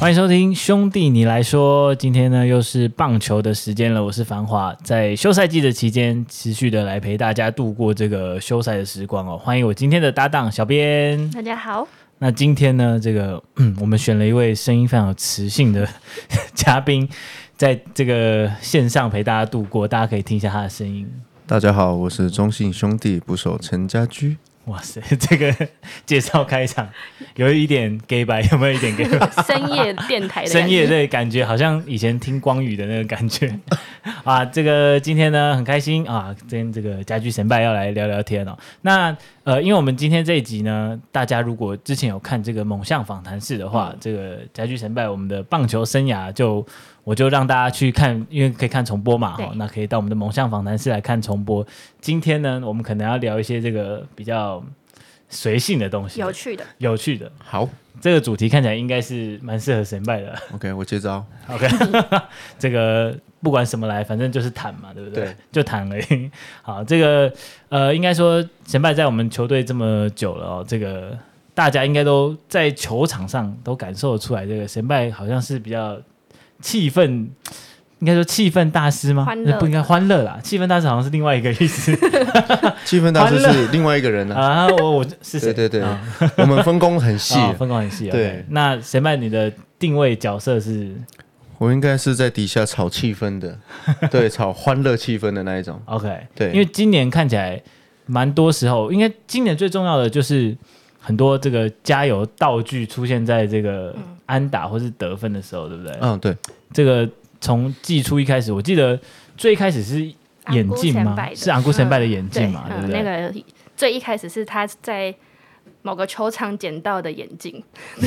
欢迎收听兄弟你来说，今天呢又是棒球的时间了。我是繁华，在休赛季的期间，持续的来陪大家度过这个休赛的时光哦。欢迎我今天的搭档小编，大家好。那今天呢，这个嗯，我们选了一位声音非常有磁性的 嘉宾，在这个线上陪大家度过，大家可以听一下他的声音。大家好，我是中信兄弟捕手陈家駒。哇塞，这个介绍开场有一点 gay 白，有没有一点 gay 白？深夜电台的深夜对感觉，好像以前听光宇的那个感觉 啊。这个今天呢很开心啊，今天这个家居神拜要来聊聊天哦。那呃，因为我们今天这一集呢，大家如果之前有看这个猛象访谈室的话，嗯、这个家居成败我们的棒球生涯就。我就让大家去看，因为可以看重播嘛，哈，那可以到我们的猛象访谈室来看重播。今天呢，我们可能要聊一些这个比较随性的东西，有趣的，有趣的。好，这个主题看起来应该是蛮适合神拜的。OK，我接招。OK，这个不管什么来，反正就是坦嘛，对不对？对，就坦而已。好，这个呃，应该说神拜在我们球队这么久了哦，这个大家应该都在球场上都感受得出来，这个神拜好像是比较。气氛，应该说气氛大师吗？不应该欢乐啦，气氛大师好像是另外一个意思。气氛大师是另外一个人呢 啊！我我是谁？对对对，我们分工很细，分工很细。对，那先辈你的定位角色是？我应该是在底下炒气氛的，对，炒欢乐气氛的那一种。OK，对，因为今年看起来蛮多时候，应该今年最重要的就是很多这个加油道具出现在这个。安打或是得分的时候，对不对？嗯，对。这个从季初一开始，我记得最一开始是眼镜吗？是昂古先拜的眼镜嘛？对不对？那个最一开始是他在某个球场捡到的眼镜，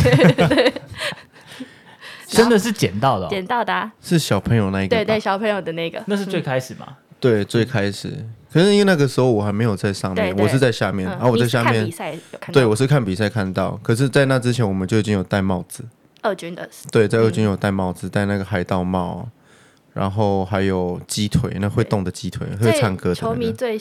真的是捡到的，捡到的，是小朋友那一个，对对，小朋友的那个，那是最开始嘛？对，最开始。可是因为那个时候我还没有在上面，我是在下面，然后我在下面。对，我是看比赛看到。可是，在那之前，我们就已经有戴帽子。二军的对，在二军有戴帽子，戴那个海盗帽，然后还有鸡腿，那会动的鸡腿，会唱歌的。球迷最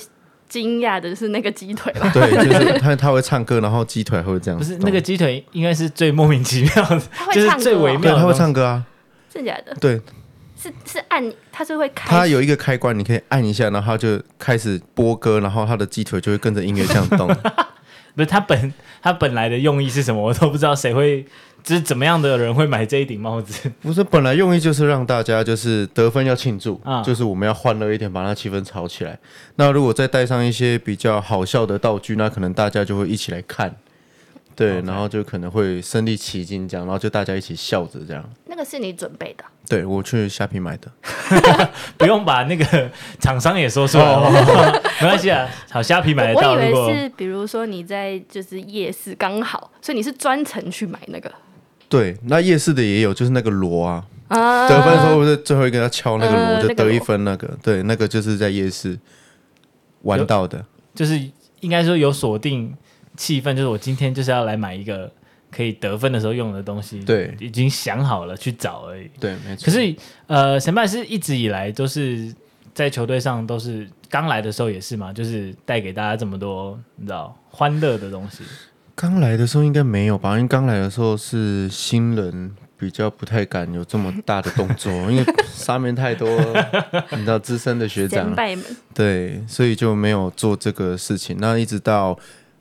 惊讶的是那个鸡腿吧？对，就是他他会唱歌，然后鸡腿会这样。不是那个鸡腿，应该是最莫名其妙的，就是最微妙。他会唱歌啊？真假的？对，是是按，他是会开。他有一个开关，你可以按一下，然后他就开始播歌，然后他的鸡腿就会跟着音乐这样动。不是他本他本来的用意是什么？我都不知道，谁会？就是怎么样的人会买这一顶帽子？不是，本来用意就是让大家就是得分要庆祝，啊、就是我们要欢乐一点，把那气氛炒起来。那如果再带上一些比较好笑的道具，那可能大家就会一起来看，对，Okay. 然后就可能会身临其境这样，然后就大家一起笑着这样。那个是你准备的？对，我去虾皮买的，不用把那个厂商也说出来，没关系啊。好，虾皮买得到。我以为是，比如说你在就是夜市刚好，所以你是专程去买那个。对，那夜市的也有，就是那个锣啊，啊。得分的时候不是最后一个要敲那个锣、呃、就得一分那个，那个对，那个就是在夜市玩到的，就是应该说有锁定气氛，就是我今天就是要来买一个可以得分的时候用的东西，对，已经想好了去找而已，对，没错。可是呃，先辈是一直以来都是在球队上都是刚来的时候也是嘛，就是带给大家这么多你知道欢乐的东西。刚来的时候应该没有吧？因为刚来的时候是新人，比较不太敢有这么大的动作，因为上面太多你知道资深的学长，对，所以就没有做这个事情。那一直到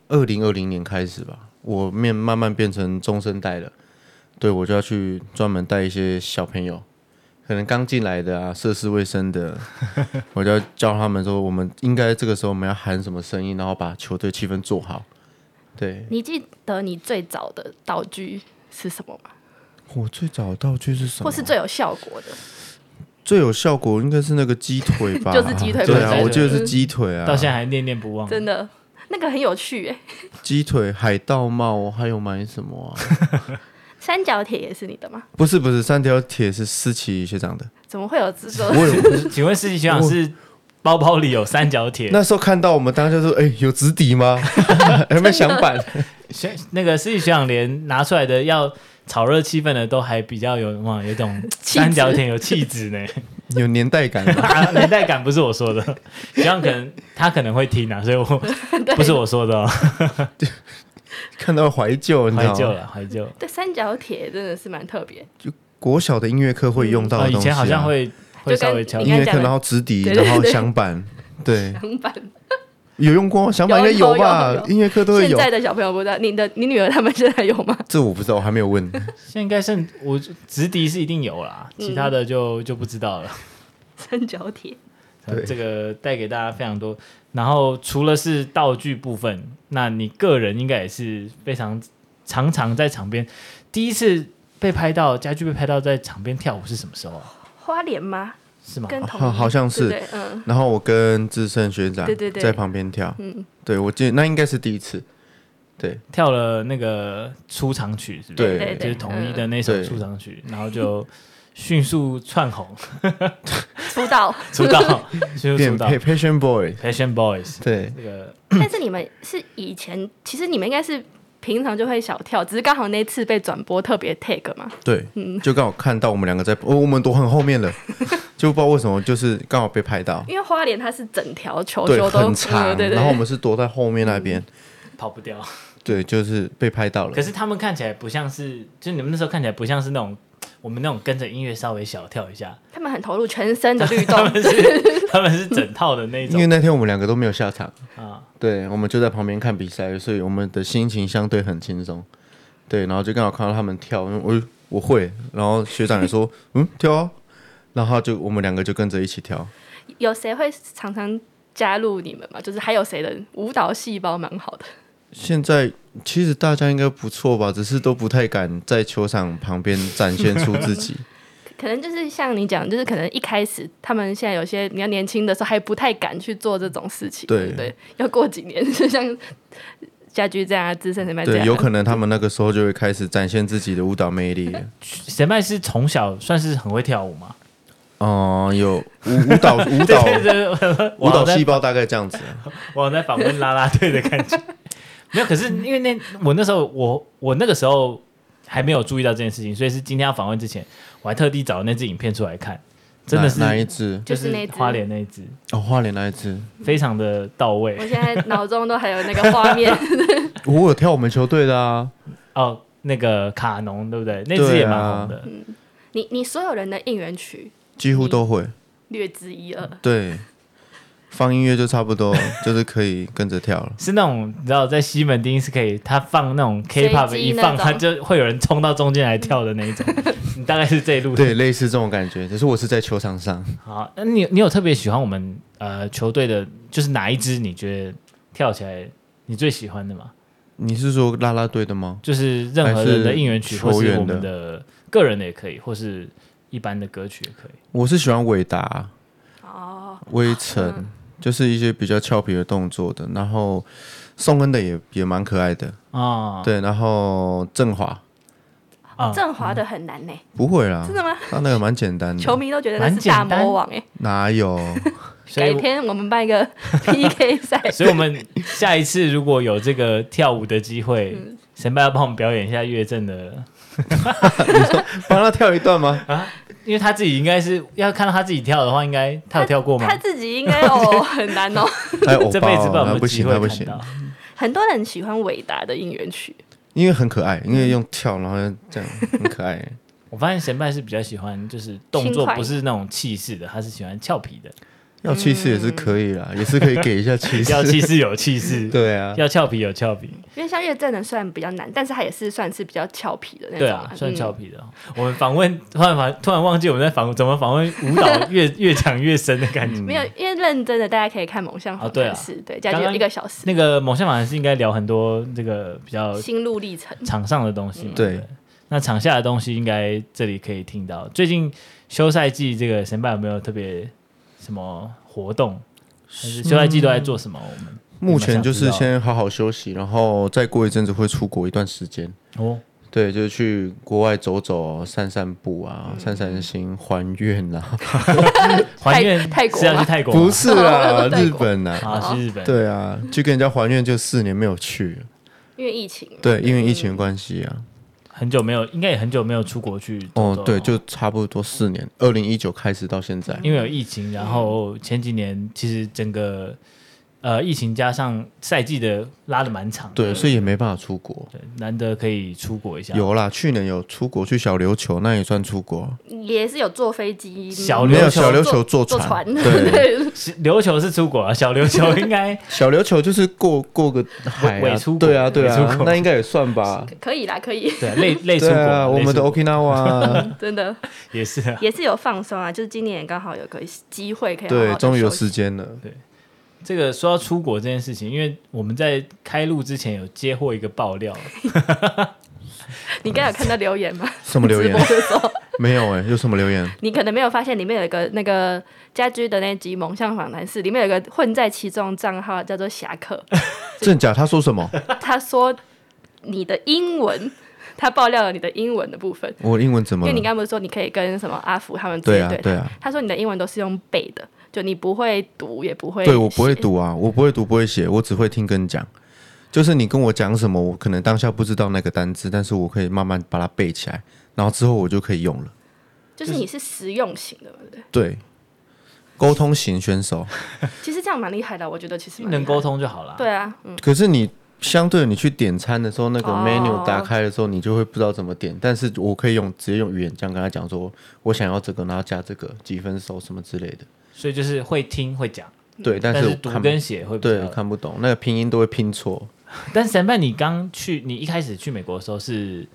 二零二零年开始吧，我面慢慢变成中生代了，对，我就要去专门带一些小朋友，可能刚进来的啊，涉世未深的，我就要教他们说，我们应该这个时候我们要喊什么声音，然后把球队气氛做好。对，你记得你最早的道具是什么吗？我最早的道具是什么？或是最有效果的？最有效果应该是那个鸡腿吧？就是鸡腿，对啊，我记得是鸡腿啊，到现在还念念不忘。真的，那个很有趣哎。鸡腿、海盗帽，还有买什么啊？三角铁也是你的吗？不是，不是，三角铁是思琪学长的。怎么会有这种？请问思琪学长是包包里有三角铁。那时候看到我们当时就说：“哎、欸，有直笛吗？有没有响板？” 学那个师弟学长连拿出来的要炒热气氛的都还比较有哇，有种 三角铁有气质呢，有年代感。年代感不是我说的，学长可能他可能会听啊，所以我不是我说的、哦。看到怀旧，怀旧了，怀旧。对，三角铁真的是蛮特别。就国小的音乐课会用到的东西、啊嗯哦，以前好像会会稍微敲音乐课，然后直笛，然后响板，对。响板 有用过，响板应该有吧？音乐课都会有。现在的小朋友不知道，你的你女儿他们现在有吗？这我不知道，我还没有问。现在应该剩我直笛是一定有啦，其他的就、嗯、就不知道了。三角铁，这个带给大家非常多。然后除了是道具部分，那你个人应该也是非常常常在场边。第一次被拍到家具被拍到在场边跳舞是什么时候啊？花莲吗？是吗？好，好像是。对，嗯。然后我跟志胜学长对对对在旁边跳。嗯，对，我记得那应该是第一次。对，跳了那个出场曲，是不是？对，就是统一的那首出场曲，然后就迅速窜红，出道，出道，迅速出道。Passion Boys，Passion Boys。对，这个。但是你们是以前，其实你们应该是。平常就会小跳，只是刚好那次被转播特别 take 嘛。对，嗯，就刚好看到我们两个在，哦，我们躲很后面了，就不知道为什么，就是刚好被拍到。因为花莲它是整条球球都很长，对对，然后我们是躲在后面那边，嗯，跑不掉。对，就是被拍到了。可是他们看起来不像是，就你们那时候看起来不像是那种。我们那种跟着音乐稍微小跳一下，他们很投入，全身的律动，他们是他们是整套的那种。因为那天我们两个都没有下场啊，对，我们就在旁边看比赛，所以我们的心情相对很轻松。对，然后就刚好看到他们跳，我我会，然后学长也说 嗯跳啊，然后就我们两个就跟着一起跳。有谁会常常加入你们吗？就是还有谁的舞蹈细胞蛮好的？现在其实大家应该不错吧，只是都不太敢在球场旁边展现出自己。可能就是像你讲，就是可能一开始他们现在有些比较年轻的时候还不太敢去做这种事情。对对，对，要过几年，就像家居这样资深前辈这样，对，有可能他们那个时候就会开始展现自己的舞蹈魅力。神麦是从小算是很会跳舞吗？哦、呃，有舞舞蹈 舞蹈舞蹈细胞大概这样子。我在访问啦啦队的感觉。没有，可是因为那我那时候我我那个时候还没有注意到这件事情，所以是今天要访问之前，我还特地找了那支影片出来看，真的是哪一支？就是那花莲那一支哦，花莲那一支非常的到位。我现在脑中都还有那个画面。我有跳我们球队的啊，哦，那个卡农对不对？那支也蛮红的。嗯，你你所有人的应援曲几乎都会略知一二。对。放音乐就差不多，就是可以跟着跳了。是那种你知道，在西门町是可以，他放那种 K-pop 一放，他就会有人冲到中间来跳的那一种。你大概是这一路。对，类似这种感觉。只是我是在球场上。好，那你你有特别喜欢我们呃球队的，就是哪一支？你觉得跳起来你最喜欢的吗？你是说啦啦队的吗？就是任何人的应援曲，或是我们的个人的也可以，或是一般的歌曲也可以。我是喜欢伟达。哦。微尘。嗯就是一些比较俏皮的动作的，然后宋恩的也也蛮可爱的。啊，哦、对，然后振华。啊，振华的很难呢，不会啦，真的吗？他那个蛮简单的，球迷都觉得他是大魔王哎，哪有？改天我们办一个 PK 赛，所以我们下一次如果有这个跳舞的机会，神爸要帮我们表演一下乐正的，你说帮他跳一段吗？啊？因为他自己应该是要看到他自己跳的话，应该他有跳过吗？他，他自己应该哦，很难哦。这辈子不知道有没有机会看到。很多人喜欢伟达的应援曲，因为很可爱，因为用跳然后这样很可爱。我发现贤拜是比较喜欢就是动作不是那种气势的，他是喜欢俏皮的。要气势也是可以啦，嗯、也是可以给一下气势。要气势有气势，对啊。要俏皮有俏皮。因为像乐阵的虽然比较难，但是它也是算是比较俏皮的那种。对啊，算俏皮的。嗯、我们访问突然访突然忘记我们在访怎么访问舞蹈 越越讲越深的感觉。没有，因为认真的大家可以看猛象访谈室，对，加就一个小时。那个猛象访谈是应该聊很多这个比较心路历程、场上的东西。嗯、对，那场下的东西应该这里可以听到。最近休赛季这个神拜有没有特别什么活动？休赛季都在做什么？我们目前就是先好好休息，然后再过一阵子会出国一段时间。哦，对，就是去国外走走、散散步啊，散散心，还愿啊。还愿泰国是要去泰国？不是啊，日本啊，啊，是日本。对啊，去跟人家还愿，就四年没有去，因为疫情。对，因为疫情的关系啊，很久没有，应该也很久没有出国去。哦，对，就差不多四年，二零一九开始到现在，因为有疫情，然后前几年其实整个。呃，疫情加上赛季的拉的蛮长，对，所以也没办法出国。对，难得可以出国一下。有啦，去年有出国去小琉球，那也算出国。也是有坐飞机，小没有小琉球坐船。对，琉球是出国啊，小琉球应该。小琉球就是过过个海啊，对啊对啊，那应该也算吧。可以啦，可以。对，类类出国，我们的 Okinawa 真的。也是也是有放松啊，就是今年刚好有个机会可以对，终于有时间了，对。这个说到出国这件事情，因为我们在开录之前有接获一个爆料。你刚有看到留言吗？什么留言？没有哎、欸，有什么留言？你可能没有发现，里面有一个那个家居的那集猛象访谈室，里面有一个混在其中账号叫做侠客。真假？他说什么？他说你的英文，他爆料了你的英文的部分。我英文怎么？因为你刚不是说你可以跟什么阿福他们对对、啊？对啊。他说你的英文都是用背的。就你不会读，也不会。对，我不会读啊，我不会读，不会写，我只会听跟讲。就是你跟我讲什么，我可能当下不知道那个单字，但是我可以慢慢把它背起来，然后之后我就可以用了。就是你是实用型的，对不对？对，沟通型选手。其实这样蛮厉害的，我觉得其实能沟通就好了。对啊，嗯。可是你相对你去点餐的时候，那个 menu 打开的时候，你就会不知道怎么点。但是我可以用直接用语言这样跟他讲说，我想要这个，然后加这个几分熟什么之类的。所以就是会听会讲，对，但是，读跟写会对看不懂，那个拼音都会拼错。但是审判，你刚去，你一开始去美国的时候是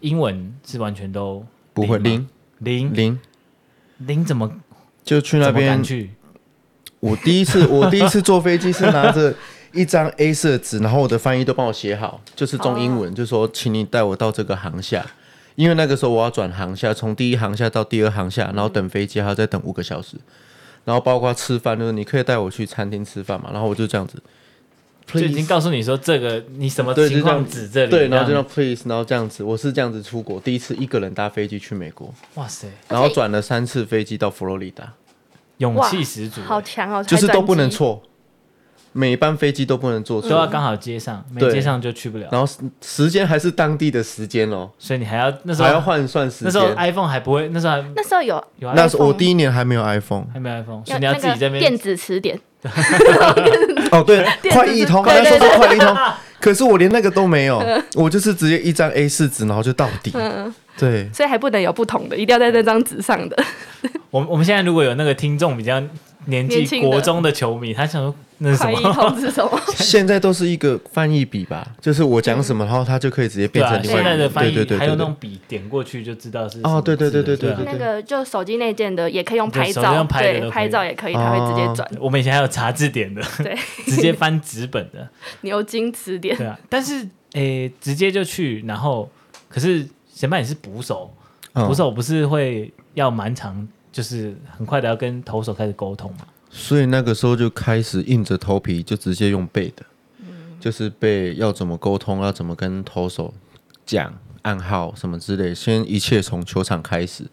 英文是完全都不会零。零？零。零怎么？就去那边去？我第一次我第一次 坐飞机是拿着一张 A 四纸，然后我的翻译都帮我写好，就是中英文，就说请你带我到这个航下。因为那个时候我要转航下，从第一航下到第二航下，然后等飞机还要再等五个小时，然后包括吃饭，就是你可以带我去餐厅吃饭嘛，然后我就这样子，就已经告诉你说这个你什么情况指这里，对，然后就让 please，然后这样子，我是这样子出国，第一次一个人搭飞机去美国，哇塞，然后转了三次飞机到佛罗里达，勇气十足，好强哦，就是都不能错。每班飞机都不能坐错，都要刚好接上，没接上就去不了。然后时间还是当地的时间哦，所以你还要那时候还要换算时间。那时候 iPhone 还不会，那时候还那时候有有，那时候我第一年还没有 iPhone，还没有 iPhone，所以你要自己在那边电子词典。哦，对，快一通，刚才说说快一通，可是我连那个都没有，我就是直接一张 A 四纸，然后就到底。对，所以还不能有不同的，一定要在那张纸上的。我我们现在如果有那个听众比较年纪国中的球迷，他想说。那是什么？现在都是一个翻译笔吧，就是我讲什么，然后他就可以直接变成另外一个。现在的翻译还有那种笔点过去就知道是。哦，对对对对对对。那个就手机内建的也可以用拍照，对，拍照也可以，它会直接转。我们以前还有查字典的，对，直接翻纸本的牛津词典。对啊，但是诶，直接就去，然后可是前半也是捕手，捕手不是会要蛮长，就是很快的要跟投手开始沟通嘛。所以那个时候就开始硬着头皮，就直接用背的，就是背要怎么沟通，要怎么跟投手讲暗号什么之类，先一切从球场开始，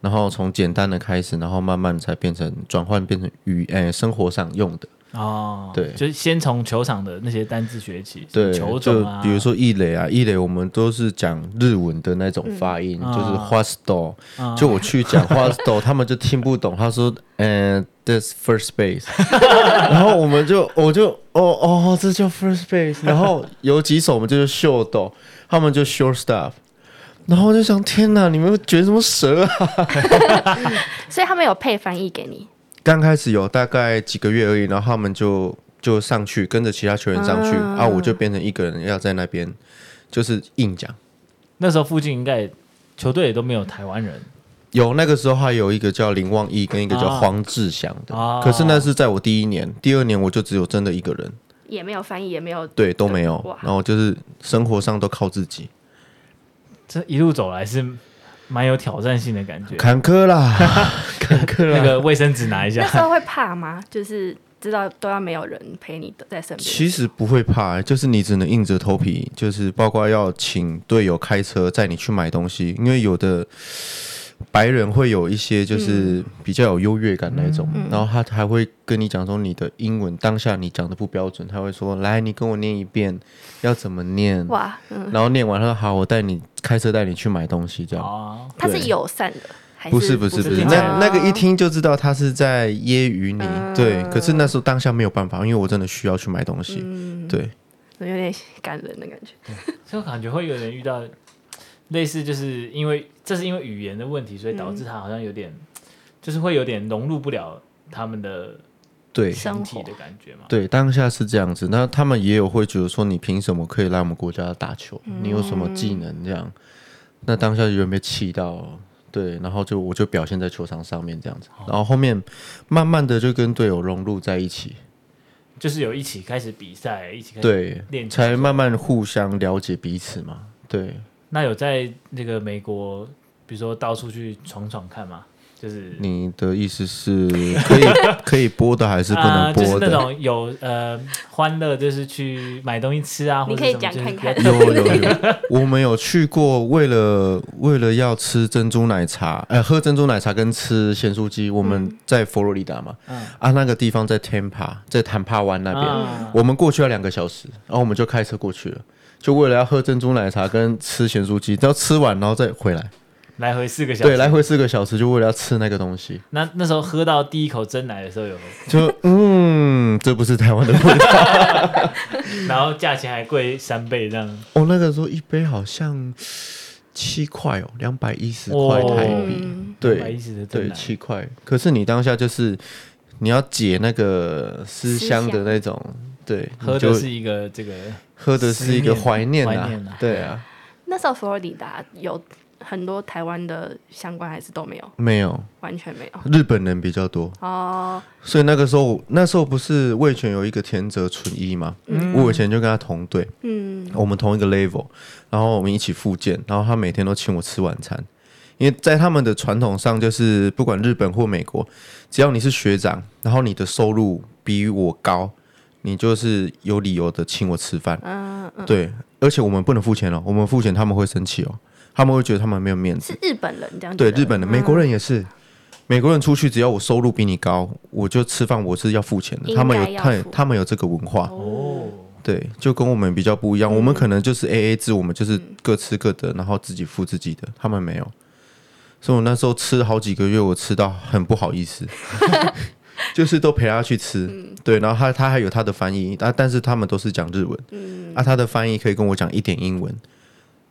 然后从简单的开始，然后慢慢才变成转换变成语，诶，生活上用的。哦，对，就是先从球场的那些单字学起，对，球种啊，就比如说一垒啊，一垒我们都是讲日文的那种发音，嗯、就是 First 就我去讲 First 他们就听不懂，他说，嗯，This first base，然后我们就，我就，哦哦，这叫 first base，然后有几首我们就是秀逗，他们就 short stuff 然后我就想，天哪，你们卷什么蛇啊？所以他们有配翻译给你。刚开始有大概几个月而已，然后他们就就上去跟着其他球员上去，啊，啊，我就变成一个人要在那边，就是硬讲。那时候附近应该球队也都没有台湾人，有那个时候还有一个叫林望义跟一个叫黄志祥的，啊，可是那是在我第一年，第二年我就只有真的一个人，也没有翻译，也没有对都没有，然后就是生活上都靠自己。这一路走来是。蛮有挑战性的感觉，坎坷啦，坎坷啦。那个卫生纸拿一下。那时候会怕吗？就是知道都要没有人陪你的在身边。其实不会怕，就是你只能硬着头皮，就是包括要请队友开车载你去买东西，因为有的白人会有一些就是比较有优越感那种，嗯、然后他还会跟你讲说你的英文当下你讲的不标准，他会说来你跟我念一遍要怎么念？哇，嗯、然后念完他说好，我带你开车带你去买东西。这样。哦，他是友善的。不是不是不是，那那个一听就知道他是在揶揄你，嗯、对。可是那时候当下没有办法，因为我真的需要去买东西，嗯、对。有点感人的感觉，就感觉会有人遇到类似，就是因为这是因为语言的问题，所以导致他好像有点，嗯、就是会有点融入不了他们的对身体的感觉嘛。对，当下是这样子。那他们也有会觉得说，你凭什么可以来我们国家打球？嗯、你有什么技能这样？那当下就有没有气到？对，然后就我就表现在球场上面这样子，然后后面慢慢的就跟队友融入在一起，就是有一起开始比赛，一起开始练对，才慢慢互相了解彼此嘛。对，那有在那个美国，比如说到处去闯闯看吗？就是你的意思是可以 可以播的还是不能播的？就是那种有呃欢乐，就是去买东西吃啊，你可以讲看看。有有有，我们有去过，为了为了要吃珍珠奶茶，呃，喝珍珠奶茶跟吃咸酥鸡，我们在佛罗里达嘛，啊，那个地方在 Tampa，在坦帕湾那边，我们过去要两个小时，然后我们就开车过去了，就为了要喝珍珠奶茶跟吃咸酥鸡，只要吃完然后再回来。来回四个小时，对，来回四个小时，就为了要吃那个东西。那那时候喝到第一口真奶的时候有，有就嗯，这不是台湾的味道。然后价钱还贵三倍这样。哦，那个时候一杯好像七块哦，两百一十块台币。哦、对，对，七块。可是你当下就是你要解那个思乡的那种，想对，喝的是一个这个，喝的是一个怀念啊，念啊对啊。那时候佛罗里达有。很多台湾的相关还是都没有，没有，完全没有。日本人比较多哦，所以那个时候，那时候不是魏全有一个田泽纯一嘛？嗯，我以前就跟他同队，嗯，我们同一个 level，然后我们一起复健，然后他每天都请我吃晚餐，因为在他们的传统上，就是不管日本或美国，只要你是学长，然后你的收入比我高，你就是有理由的请我吃饭，嗯，嗯，对，而且我们不能付钱哦，我们付钱他们会生气哦。他们会觉得他们没有面子。是日本人这样。对，日本人，美国人也是。嗯、美国人出去，只要我收入比你高，我就吃饭我是要付钱的。他们有，他他们有这个文化。哦。对，就跟我们比较不一样。嗯、我们可能就是 A A 制，我们就是各吃各的，然后自己付自己的。他们没有。所以我那时候吃好几个月，我吃到很不好意思，就是都陪他去吃。嗯、对，然后他他还有他的翻译，但但是他们都是讲日文。嗯。啊，他的翻译可以跟我讲一点英文。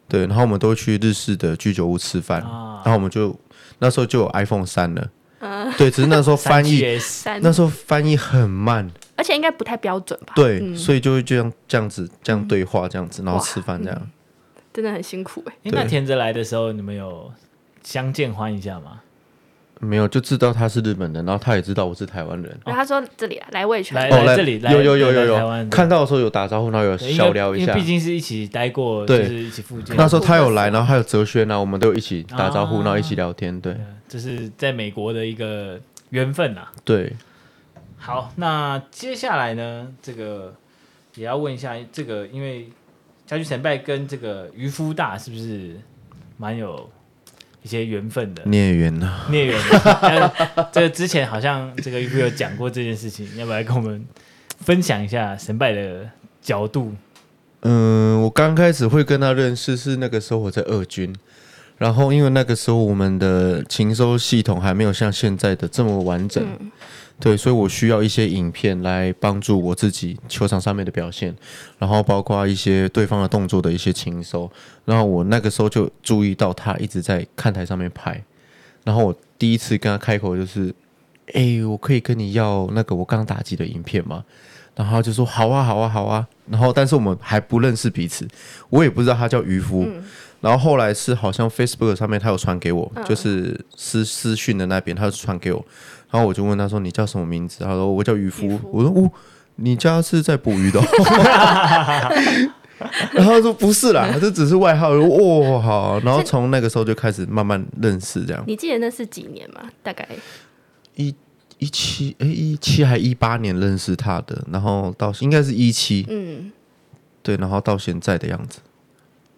对，然后我们都去日式的居酒屋吃饭，啊、然后我们就那时候就有 iPhone 三了，啊、对，只是那时候 翻译，那时候翻译很慢，而且应该不太标准吧？对，嗯、所以就会这样这样子这样对话这样子，然后吃饭这样，嗯、真的很辛苦哎。那田泽来的时候，你们有相见欢一下吗？没有，就知道他是日本人，然后他也知道我是台湾人。然后他说：“这里来味全，来来这里，有有有有有，看到的时候有打招呼，然后有小聊一下。毕竟是一起待过，就是一起附近。那时候他有来，然后还有哲轩啊，我们都一起打招呼，然后一起聊天。对，这是在美国的一个缘分呐。对，好，那接下来呢，这个也要问一下，这个因为家居成败跟这个渔夫大是不是蛮有？一些缘分的孽缘呢？孽缘的。这个之前好像这个有讲过这件事情，要不要来跟我们分享一下神拜的角度？嗯，我刚开始会跟他认识是那个时候我在二军，然后因为那个时候我们的情收系统还没有像现在的这么完整。嗯对，所以我需要一些影片来帮助我自己球场上面的表现，然后包括一些对方的动作的一些情收。然后我那个时候就注意到他一直在看台上面拍，然后我第一次跟他开口就是：“哎，我可以跟你要那个我刚打击的影片吗？”然后他就说：“好啊，好啊，好啊。”然后但是我们还不认识彼此，我也不知道他叫渔夫。嗯、然后后来是好像 Facebook 上面他有传给我，嗯、就是私私讯的那边他有传给我。然后我就问他说：“你叫什么名字？”他说：“我叫渔夫。渔夫”我说：“哦，你家是在捕鱼的？” 然后他说：“不是啦，这只是外号。”我说：“哦，好。”然后从那个时候就开始慢慢认识这样。你记得那是几年吗？大概一一七哎一七还一八年认识他的，然后到应该是一七，嗯，对，然后到现在的样子。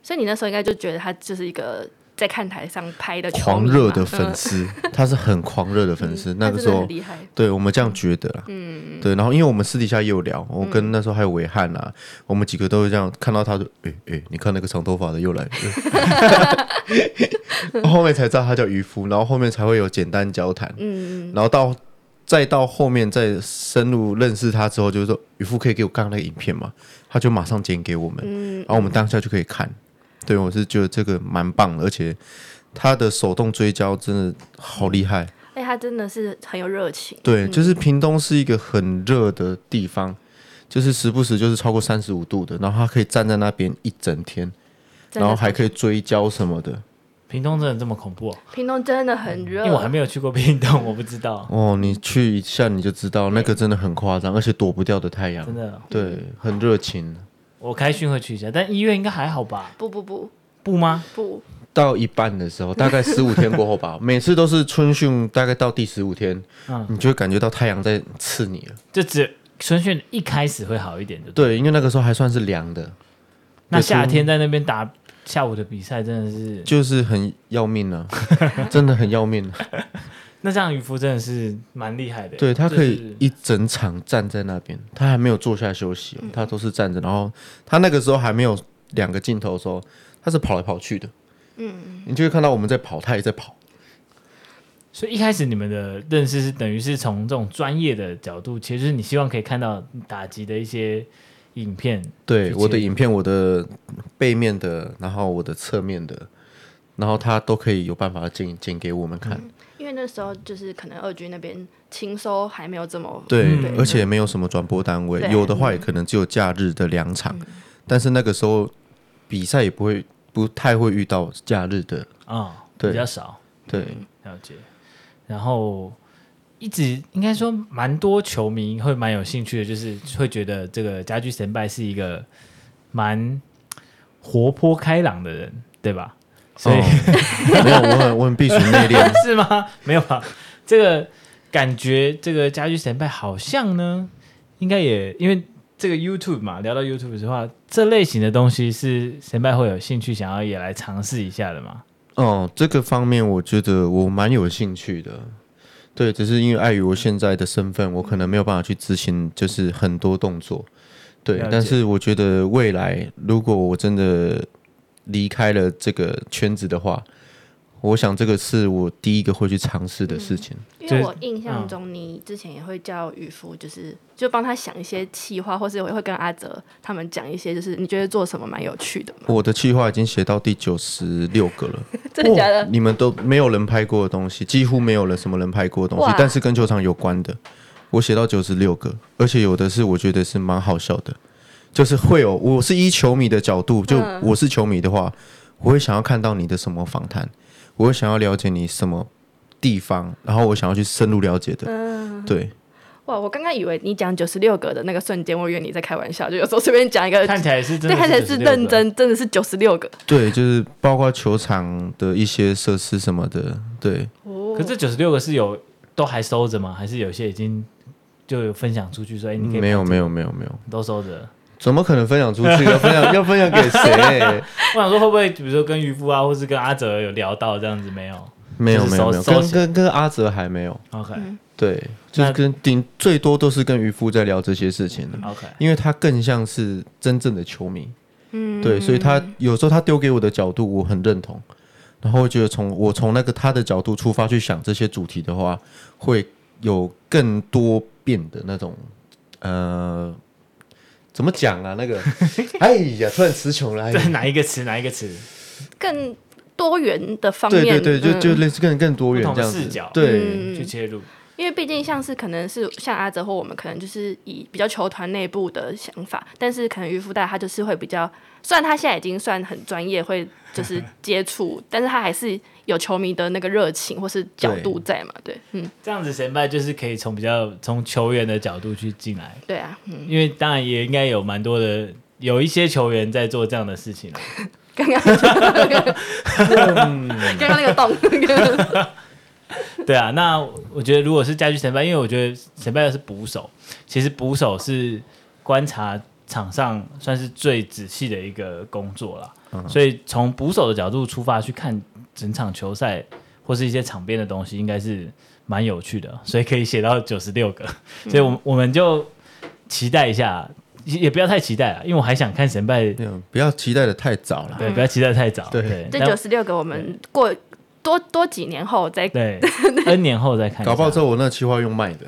所以你那时候应该就觉得他就是一个。在看台上拍的狂热的粉丝，他是很狂热的粉丝。那个时候，对我们这样觉得啦。嗯，对。然后，因为我们私底下也有聊，我跟那时候还有伟汉啊，我们几个都是这样看到他，就哎哎，你看那个长头发的又来了。后面才知道他叫渔夫，然后后面才会有简单交谈。嗯，然后到再到后面再深入认识他之后，就是说渔夫可以给我刚刚那个影片嘛，他就马上剪给我们，嗯，然后我们当下就可以看。对，我是觉得这个蛮棒的，而且他的手动追焦真的好厉害。哎，他真的是很有热情。对，就是屏东是一个很热的地方，嗯、就是时不时就是超过三十五度的，然后他可以站在那边一整天，然后还可以追焦什么的。屏东真的这么恐怖、哦？屏东真的很热，因为我还没有去过屏东，我不知道。哦，你去一下你就知道，那个真的很夸张，而且躲不掉的太阳，真的。对，很热情。我开训会去一下，但一月应该还好吧？不不不，不吗？不，到一半的时候，大概 十五天过后吧。每次都是春训，大概到第十五天，嗯，你就会感觉到太阳在刺你了。就只春训一开始会好一点的，对，因为那个时候还算是凉的。那夏天在那边打下午的比赛，真的是就是很要命了，真的很要命。那这样渔夫真的是蛮厉害的，对，他可以一整场站在那边，他还没有坐下休息，他都是站着。然后他那个时候还没有两个镜头的时候，他是跑来跑去的，嗯，你就会看到我们在跑，他也在跑。所以一开始你们的认识是等于是从这种专业的角度，其实是你希望可以看到打击的一些影片，对，我的影片，我的背面的，然后我的侧面的，然后他都可以有办法剪剪给我们看。嗯因为那时候就是可能二军那边清收还没有这么对，对，而且没有什么转播单位，有的话也可能只有假日的两场，嗯，但是那个时候比赛也不会不太会遇到假日的啊，哦，对，比较少，对，了解。然后一直应该说蛮多球迷会蛮有兴趣的，就是会觉得这个家居神拜是一个蛮活泼开朗的人，对吧？所以、哦、没有，我很我很避暑内敛，是吗？没有吧？这个感觉，这个家居神派好像呢，应该也因为这个 YouTube 嘛，聊到 YouTube 的话，这类型的东西是神派会有兴趣想要也来尝试一下的嘛？哦，这个方面我觉得我蛮有兴趣的，对，只是因为碍于我现在的身份，我可能没有办法去执行，就是很多动作，对，但是我觉得未来如果我真的。离开了这个圈子的话，我想这个是我第一个会去尝试的事情。嗯，因为我印象中，你之前也会叫渔夫，就是就帮他想一些企划，或是会会跟阿泽他们讲一些，就是你觉得做什么蛮有趣的。我的企划已经写到第九十六个了，真的假的？你们都没有人拍过的东西，几乎没有了什么人拍过的东西，但是跟球场有关的，我写到九十六个，而且有的是我觉得是蛮好笑的。就是会有，我是依球迷的角度，就我是球迷的话，我会想要看到你的什么访谈，我会想要了解你什么地方，然后我想要去深入了解的。对。哇，我刚刚以为你讲九十六个的那个瞬间，我以为你在开玩笑，就有时候随便讲一个，看起来是真的，看起来是认真，真的是九十六个。对，就是包括球场的一些设施什么的。对。可是这九十六个是有都还收着吗？还是有些已经就有分享出去？说，哎，你可以没有没有没有没有都收着。怎么可能分享出去？要分享 要分享给谁？我想说会不会，比如说跟渔夫啊，或是跟阿哲有聊到这样子？没有，没有，没有，没有。跟跟跟阿哲还没有。OK，对，就是跟顶最多都是跟渔夫在聊这些事情的。OK，因为他更像是真正的球迷。嗯，对，所以他有时候他丢给我的角度我很认同，然后我觉得从我从那个他的角度出发去想这些主题的话，会有更多变的那种呃。怎么讲啊？那个，哎呀，突然词穷了。对，哪一个词？哪一个词？更多元的方面，对对对，嗯、就就类似更更多元这样子视角，对，嗯、去切入。因为毕竟像是可能是像阿哲或我们，可能就是以比较球团内部的想法，但是可能渔夫大他就是会比较，虽然他现在已经算很专业，会就是接触，但是他还是。有球迷的那个热情或是角度在嘛？对，嗯，这样子先辈就是可以从比较从球员的角度去进来。对啊，嗯，因为当然也应该有蛮多的，有一些球员在做这样的事情。刚刚 刚刚那个洞，对啊，那我觉得如果是家居前辈，因为我觉得前辈的是捕手，其实捕手是观察场上算是最仔细的一个工作了。嗯、所以从捕手的角度出发去看整场球赛或是一些场边的东西，应该是蛮有趣的。所以可以写到九十六个，嗯、所以我我们就期待一下。也不要太期待啊，因为我还想看神拜，不要期待的太早了。对，不要期待太早。对，这九十六个我们过多多几年后再对，N 年后再看。搞不好之后我那企划用卖的。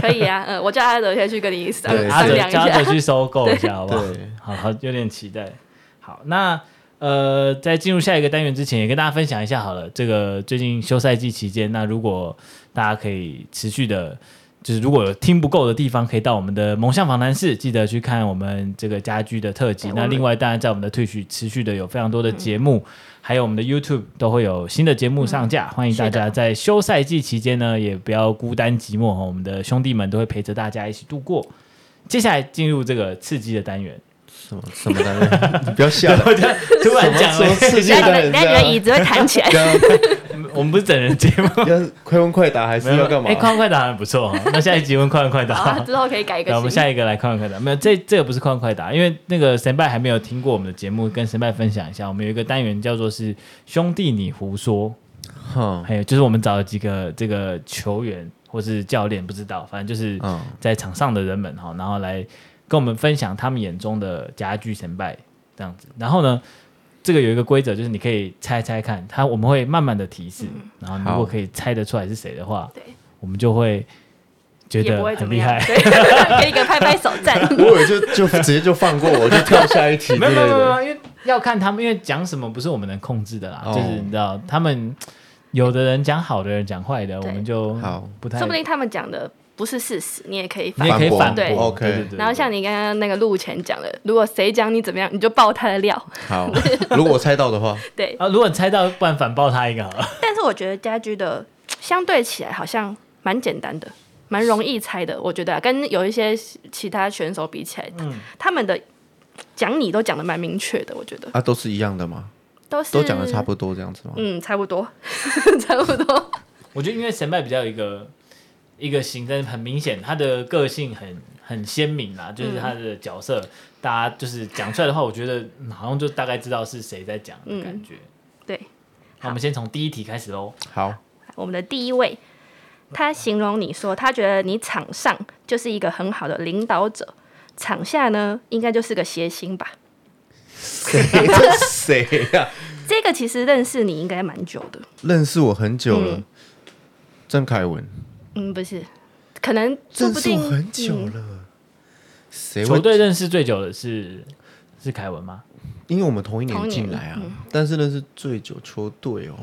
可以啊，嗯，我叫阿德先去跟你商量一下，阿德去收购一下，好不好？好好，有点期待。好，那呃，在进入下一个单元之前，也跟大家分享一下好了。这个最近休赛季期间，那如果大家可以持续的。就是如果有听不够的地方，可以到我们的萌象访谈室，记得去看我们这个家居的特辑。那另外，当然在我们的 Twitch 持续的有非常多的节目，嗯、还有我们的 YouTube 都会有新的节目上架。嗯、欢迎大家在休赛季期间呢，也不要孤单寂寞，我们的兄弟们都会陪着大家一起度过。接下来进入这个刺激的单元。什么什么单元？你不要吓！突然讲了，刺激的单元，等下你的椅子会弹起来。我们不是整人节目，要快问快答还是要干嘛？哎，快问快答还不错。那下一集问快问快答，之后可以改一个。我们下一个来快问快答，没有这这个不是快问快答，因为那个神拜还没有听过我们的节目，跟神拜分享一下。我们有一个单元叫做是兄弟你胡说，哼，还有就是我们找了几个这个球员或是教练，不知道，反正就是在场上的人们哈，然后来。跟我们分享他们眼中的家具成败这样子，然后呢，这个有一个规则，就是你可以猜猜看，他我们会慢慢的提示，嗯、然后如果可以猜得出来是谁的话，对我们就会觉得很厉害，给一个拍拍手赞。我就就直接就放过我，就跳下一题。没有没有没有，因为要看他们，因为讲什么不是我们能控制的啦，哦、就是你知道，他们有的人讲好的人讲坏的，我们就好。不太，说不定他们讲的。不是事实，你也可以反驳，对，OK。然后像你刚刚那个路前讲的，如果谁讲你怎么样，你就爆他的料。好，如果我猜到的话，对啊，如果你猜到，不然反爆他一个好了。但是我觉得家居的相对起来好像蛮简单的，蛮容易猜的。我觉得、啊、跟有一些其他选手比起来，嗯、他们的讲你都讲的蛮明确的。我觉得啊，都是一样的吗？都是都讲的差不多这样子吗？嗯，差不多，差不多。我觉得因为神拜比较有一个。一个型，但是很明显，他的个性很很鲜明啦，就是他的角色，嗯、大家就是讲出来的话，我觉得好像就大概知道是谁在讲的感觉。嗯、对，那我们先从第一题开始喽。好，我们的第一位，他形容你说，他觉得你场上就是一个很好的领导者，场下呢，应该就是个谐星吧？谁？这谁呀？这个其实认识你应该蛮久的，认识我很久了，郑凯、嗯、文。嗯，不是，可能说不定很久了。谁球队认识最久的是是凯文吗？因为我们同一年进来啊，但是认识最久球队哦，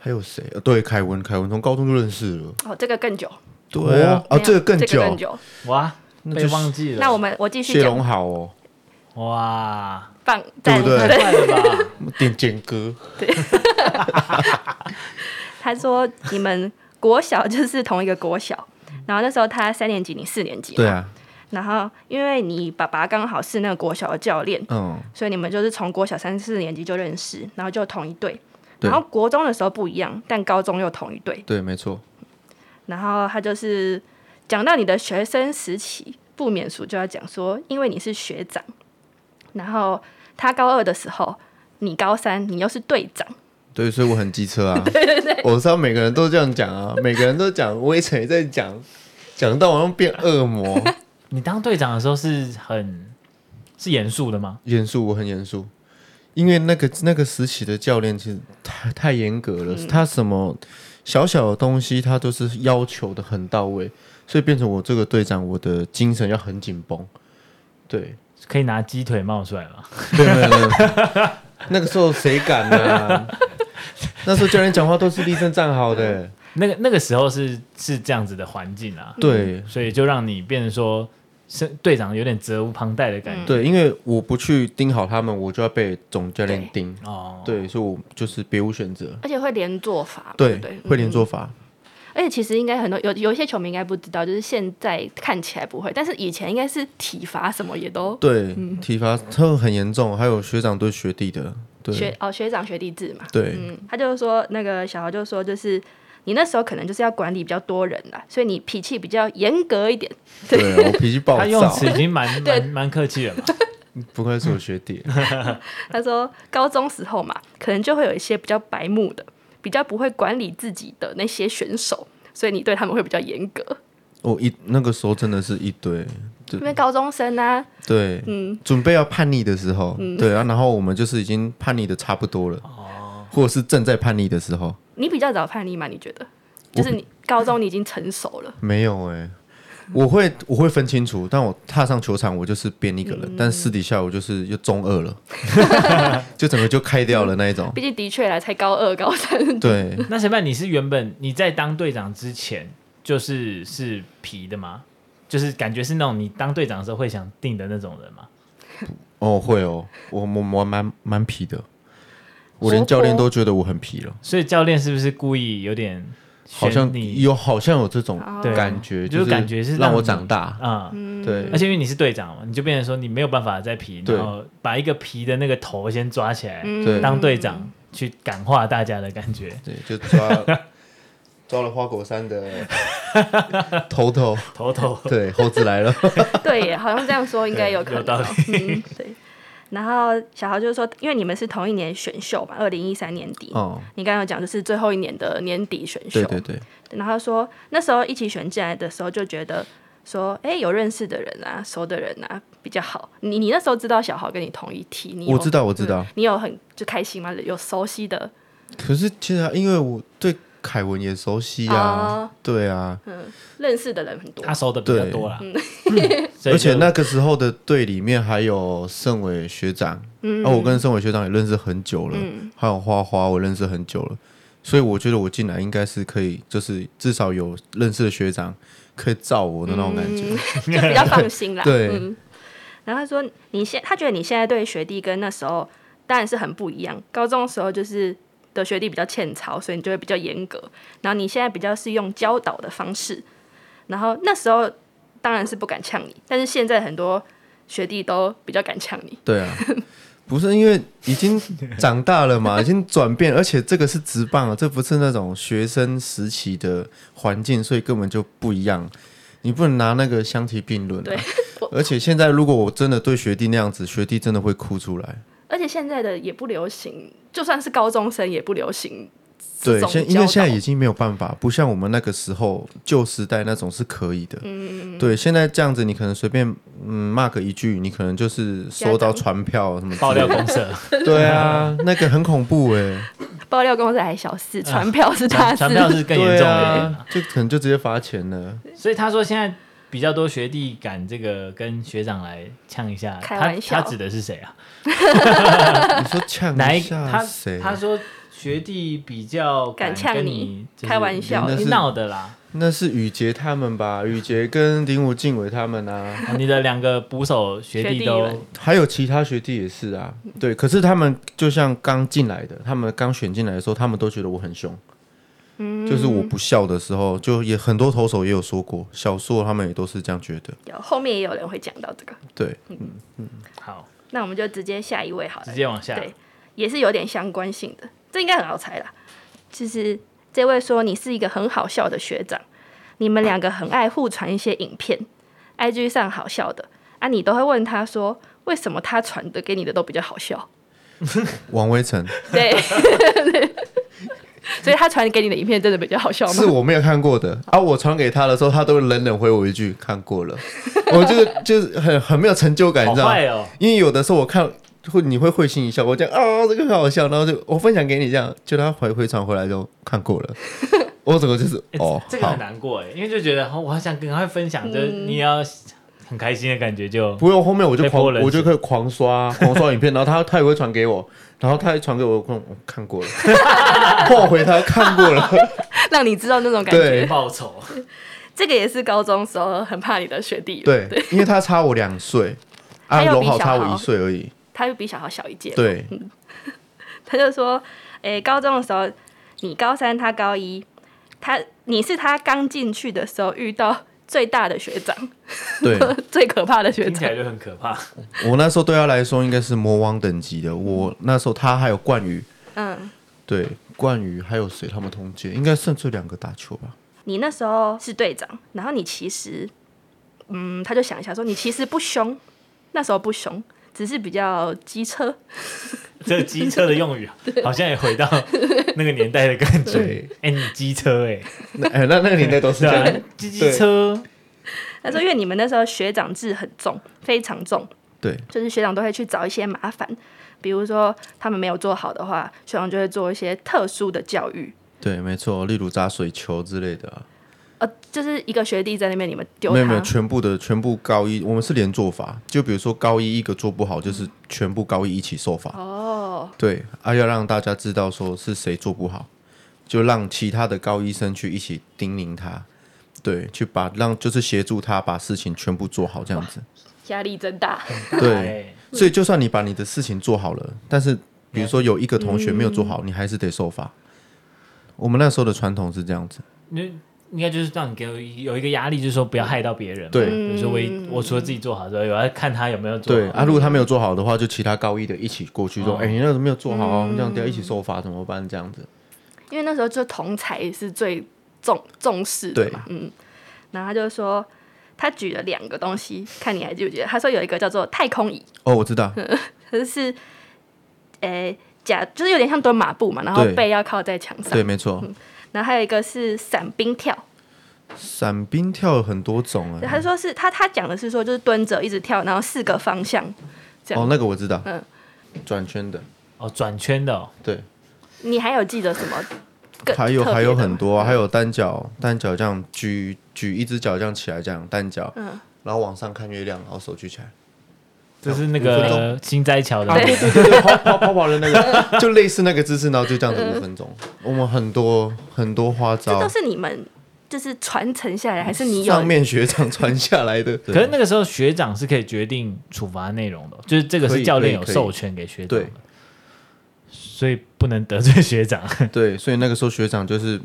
还有谁？对，凯文，凯文从高中就认识了。哦，这个更久。对啊，哦，这个更久。更久哇，那就忘记了。那我们我继续。谢龙好哦。哇，棒，对不对？快了吧？点点歌。对。他说你们。国小 就是同一个国小，然后那时候他三年级，你四年级。对啊。然后因为你爸爸刚好是那个国小的教练，嗯，所以你们就是从国小三四年级就认识，然后就同一队。对然后国中的时候不一样，但高中又同一队。对，没错。然后他就是讲到你的学生时期，不免俗就要讲说，因为你是学长，然后他高二的时候，你高三，你又是队长。对，所以我很机车啊。对对对，我知道每个人都这样讲啊，每个人都讲，我也也在讲，讲到我要变恶魔。你当队长的时候是很是严肃的吗？严肃，我很严肃，因为那个那个时期的教练其实太太严格了，嗯、他什么小小的东西他都是要求的很到位，所以变成我这个队长，我的精神要很紧绷。对，可以拿鸡腿冒出来吗？对对对，那个时候谁敢呢、啊？那时候教练讲话都是立正站好的，那个那个时候是是这样子的环境啊，对，所以就让你变成说是队长有点责无旁贷的感觉，对，因为我不去盯好他们，我就要被总教练盯，哦，对，所以我就是别无选择，而且会连做法，对对，会连坐法，而且其实应该很多有有一些球迷应该不知道，就是现在看起来不会，但是以前应该是体罚什么也都对，体罚特很严重，还有学长对学弟的。对学哦，学长学弟制嘛。对，嗯，他就是说，那个小豪就说，就是你那时候可能就是要管理比较多人啦，所以你脾气比较严格一点。对，对我脾气暴躁。他用词已经蛮 蛮蛮客气了嘛。不愧是我学弟。他说高中时候嘛，可能就会有一些比较白目的，比较不会管理自己的那些选手，所以你对他们会比较严格。我、哦、一那个时候真的是一堆。因为高中生啊，对，嗯，准备要叛逆的时候，嗯、对啊，然后我们就是已经叛逆的差不多了，哦，或者是正在叛逆的时候。你比较早叛逆吗？你觉得？就是你高中你已经成熟了？没有哎、欸，我会我会分清楚，但我踏上球场我就是变一个人，嗯、但私底下我就是又中二了，就整个就开掉了那一种。毕竟的确来才高二高三。对，那谁办？你是原本你在当队长之前就是是皮的吗？就是感觉是那种你当队长的时候会想定的那种人吗？哦，会哦，我我我蛮蛮皮的，我连教练都觉得我很皮了。所以教练是不是故意有点好像有好像有这种感觉，就是感觉是让我长大啊。嗯，对。而且因为你是队长嘛，你就变成说你没有办法再皮，然后把一个皮的那个头先抓起来，对，当队长去感化大家的感觉。对，就抓。抓了花果山的 头头头头，对，猴子来了。对耶，好像这样说应该有可能。有道理。嗯，对。然后小豪就是说，因为你们是同一年选秀嘛，二零一三年底。哦。你刚刚有讲就是最后一年的年底选秀。对对对。然后说那时候一起选进来的时候就觉得说，哎，有认识的人啊，熟的人啊比较好。你你那时候知道小豪跟你同一梯，你我知道我知道。嗯，你有很就开心吗？有熟悉的。可是其实因为我对。凯文也熟悉啊，对啊，嗯，认识的人很多，他熟的比较多啦。而且那个时候的队里面还有盛伟学长，嗯，我跟盛伟学长也认识很久了，还有花花我认识很久了，所以我觉得我进来应该是可以，就是至少有认识的学长可以罩我的那种感觉，就比较放心啦。对，然后他说你现他觉得你现在对学弟跟那时候当然是很不一样，高中的时候就是。的学弟比较欠操，所以你就会比较严格。然后你现在比较是用教导的方式，然后那时候当然是不敢呛你，但是现在很多学弟都比较敢呛你。对啊，不是因为已经长大了嘛，已经转变，而且这个是直棒啊，这不是那种学生时期的环境，所以根本就不一样。你不能拿那个相提并论啊。对，而且现在如果我真的对学弟那样子，学弟真的会哭出来。而且现在的也不流行，就算是高中生也不流行。对，现因为现在已经没有办法，不像我们那个时候旧时代那种是可以的。嗯，对，现在这样子，你可能随便嗯 mark 一句，你可能就是收到传票什么爆料公社。对啊，那个很恐怖哎。爆料公社还小事，传票是大事，传票是更严重的，就可能就直接罚钱了。所以他说现在。比较多学弟敢这个跟学长来呛一下，开玩笑，他他指的是谁啊？你说呛一下他谁？他说学弟比较敢 呛你，开玩笑，闹的啦。那是宇杰他们吧？宇杰跟林武敬伟他们啊，你的两个捕手学弟都，还有其他学弟也是啊。对，可是他们就像刚进来的，他们刚选进来的时候，他们都觉得我很凶。就是我不笑的时候，就也很多投手也有说过，小硕他们也都是这样觉得。有后面也有人会讲到这个。对，嗯嗯，好，那我们就直接下一位好了，直接往下。对，也是有点相关性的，这应该很好猜啦。其实这位说你是一个很好笑的学长，你们两个很爱互传一些影片，IG 上好笑的啊，你都会问他说，为什么他传的给你的都比较好笑？王威成，对。所以他传给你的影片真的比较好笑吗？是我没有看过的啊！我传给他的时候，他都冷冷回我一句“看过了”，我就是就是很很没有成就感，你知道吗？哦、因为有的时候我看会你会会心一笑，我讲啊这个很好笑，然后就我分享给你这样，就他回回传回来就看过了，我整个就是哦，这个很难过哎，因为就觉得我好想跟他分享，就是你要。很开心的感觉就不用，后面我就狂，我就可以狂刷狂刷影片，然后他他也会传给我，然后他还传给我，我看过了，后回他看过了，让你知道那种感觉。报仇。这个也是高中时候很怕你的学弟，对，因为他差我两岁，啊，龙好差我一岁而已，他又比小豪小一届，对，他就说，哎，高中的时候你高三，他高一，他你是他刚进去的时候遇到。最大的学长，对，最可怕的学长，听起来就很可怕。我那时候对他来说应该是魔王等级的。我那时候他还有冠宇，嗯，对，冠宇还有谁？他们同届应该剩这两个打球吧？你那时候是队长，然后你其实，嗯，他就想一下说，你其实不凶，那时候不凶，只是比较机车。这机车的用语 好像也回到那个年代的感觉。哎，你机车哎，哎，那那个年代都是这样，机机车。他说，因为你们那时候学长制很重，非常重。对，就是学长都会去找一些麻烦，比如说他们没有做好的话，学长就会做一些特殊的教育。对，没错，例如砸水球之类的、啊。呃，就是一个学弟在那边，你们丢。没有没有，全部的全部高一，我们是连做法。就比如说高一一个做不好，就是全部高一一起受罚。哦。对，啊，要让大家知道说是谁做不好，就让其他的高医生去一起叮咛他，对，去把让就是协助他把事情全部做好，这样子。压力真大。对，所以就算你把你的事情做好了，但是比如说有一个同学没有做好，嗯、你还是得受罚。我们那时候的传统是这样子，那应该就是让你给有一个压力，就是说不要害到别人。对，比如说我我除了自己做好之外，我要看他有没有做好。对啊，如果他没有做好的话，就其他高一的一起过去说：“哎、哦欸，你那时候没有做好，嗯、这样要一起受罚怎么办？”这样子。因为那时候就同才是最重重视的嘛，嗯。然后他就说。他举了两个东西，看你还记不记得？他说有一个叫做太空椅。哦，我知道。可是，诶，假就是有点像蹲马步嘛，然后背要靠在墙上。对，没错。然后还有一个是伞兵跳。伞兵跳有很多种啊。他说是他他讲的是说就是蹲着一直跳，然后四个方向这样。哦，那个我知道。嗯。转圈的。哦，转圈的。对。你还有记得什么？还有还有很多、啊，还有单脚单脚这样举举一只脚这样起来这样单脚，嗯，然后往上看月亮，然后手举起来，这是那个新斋桥的，对对对对，跑 跑跑跑的那个，就类似那个姿势，然后就这样子五分钟。我们很多很多花招，这都是你们就是传承下来，还是你有上面学长传下来的？可是那个时候学长是可以决定处罚内容的，就是这个是教练有授权给学长的。所以不能得罪学长。对，所以那个时候学长就是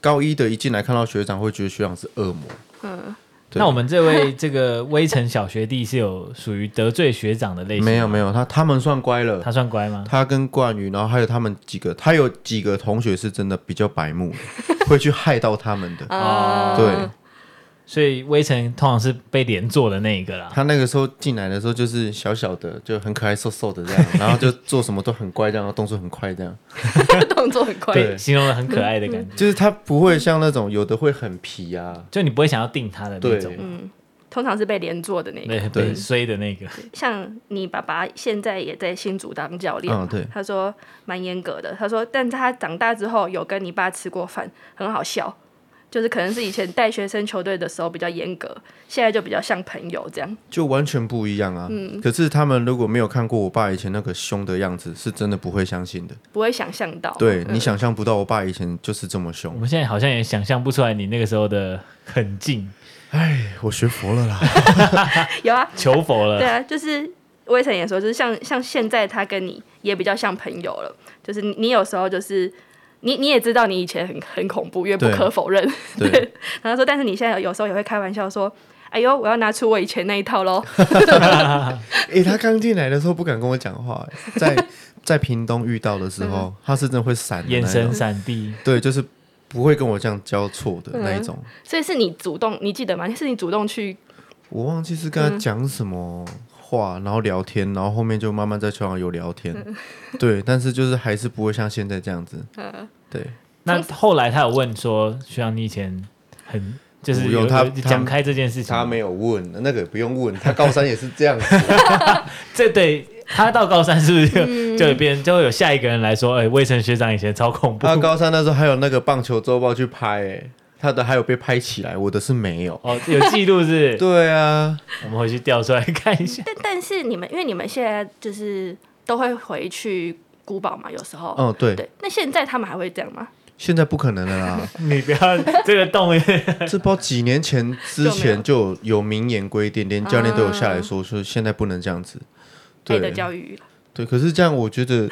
高一的，一进来看到学长会觉得学长是恶魔。嗯，那我们这位这个微城小学弟是有属于得罪学长的类型？没有没有，他他们算乖了。他算乖吗？他跟冠宇，然后还有他们几个，他有几个同学是真的比较白目，会去害到他们的。哦，对。所以威城通常是被连坐的那一个啦。他那个时候进来的时候就是小小的，就很可爱瘦瘦的这样，然后就做什么都很乖，这样动作很快，这样动作很快，对，形容的很可爱的感觉。就是他不会像那种有的会很皮啊，就你不会想要定他的那种。嗯，通常是被连坐的那个，对，衰的那个。像你爸爸现在也在新竹当教练，嗯，对。他说蛮严格的，他说，但他长大之后有跟你爸吃过饭，很好笑。就是可能是以前带学生球队的时候比较严格，现在就比较像朋友这样，就完全不一样啊。嗯，可是他们如果没有看过我爸以前那个凶的样子，是真的不会相信的，不会想象到。对，你想象不到我爸以前就是这么凶。我们现在好像也想象不出来你那个时候的狠劲。哎，我学佛了啦。有啊，求佛了。对啊，就是威城也说，就是像像现在他跟你也比较像朋友了，就是你有时候就是。你你也知道你以前很很恐怖，因为不可否认。对，对然后说，但是你现在有时候也会开玩笑说：“哎呦，我要拿出我以前那一套喽。”哎，他刚进来的时候不敢跟我讲话，在在屏东遇到的时候，嗯、他是真的会闪，眼神闪避。对，就是不会跟我这样交错的那一种、嗯。所以是你主动，你记得吗？是你主动去？我忘记是跟他讲什么。嗯话，然后聊天，然后后面就慢慢在球场有聊天，对，但是就是还是不会像现在这样子，对。那后来他有问说，学长你以前很就是有他讲开这件事情，他没有问，那个不用问，他高三也是这样子，这对他到高三是不是就就有变，就会有下一个人来说，哎，魏晨学长以前超恐怖。他高三那时候还有那个棒球周报去拍，哎。他的还有被拍起来，我的是没有哦，有记录是？对啊，我们回去调出来看一下。但但是你们，因为你们现在就是都会回去古堡嘛，有时候。哦，对。对，那现在他们还会这样吗？现在不可能了啦！你不要这个动，这包几年前之前就有明言规定，连教练都有下来说，说现在不能这样子。对的教育。对，可是这样我觉得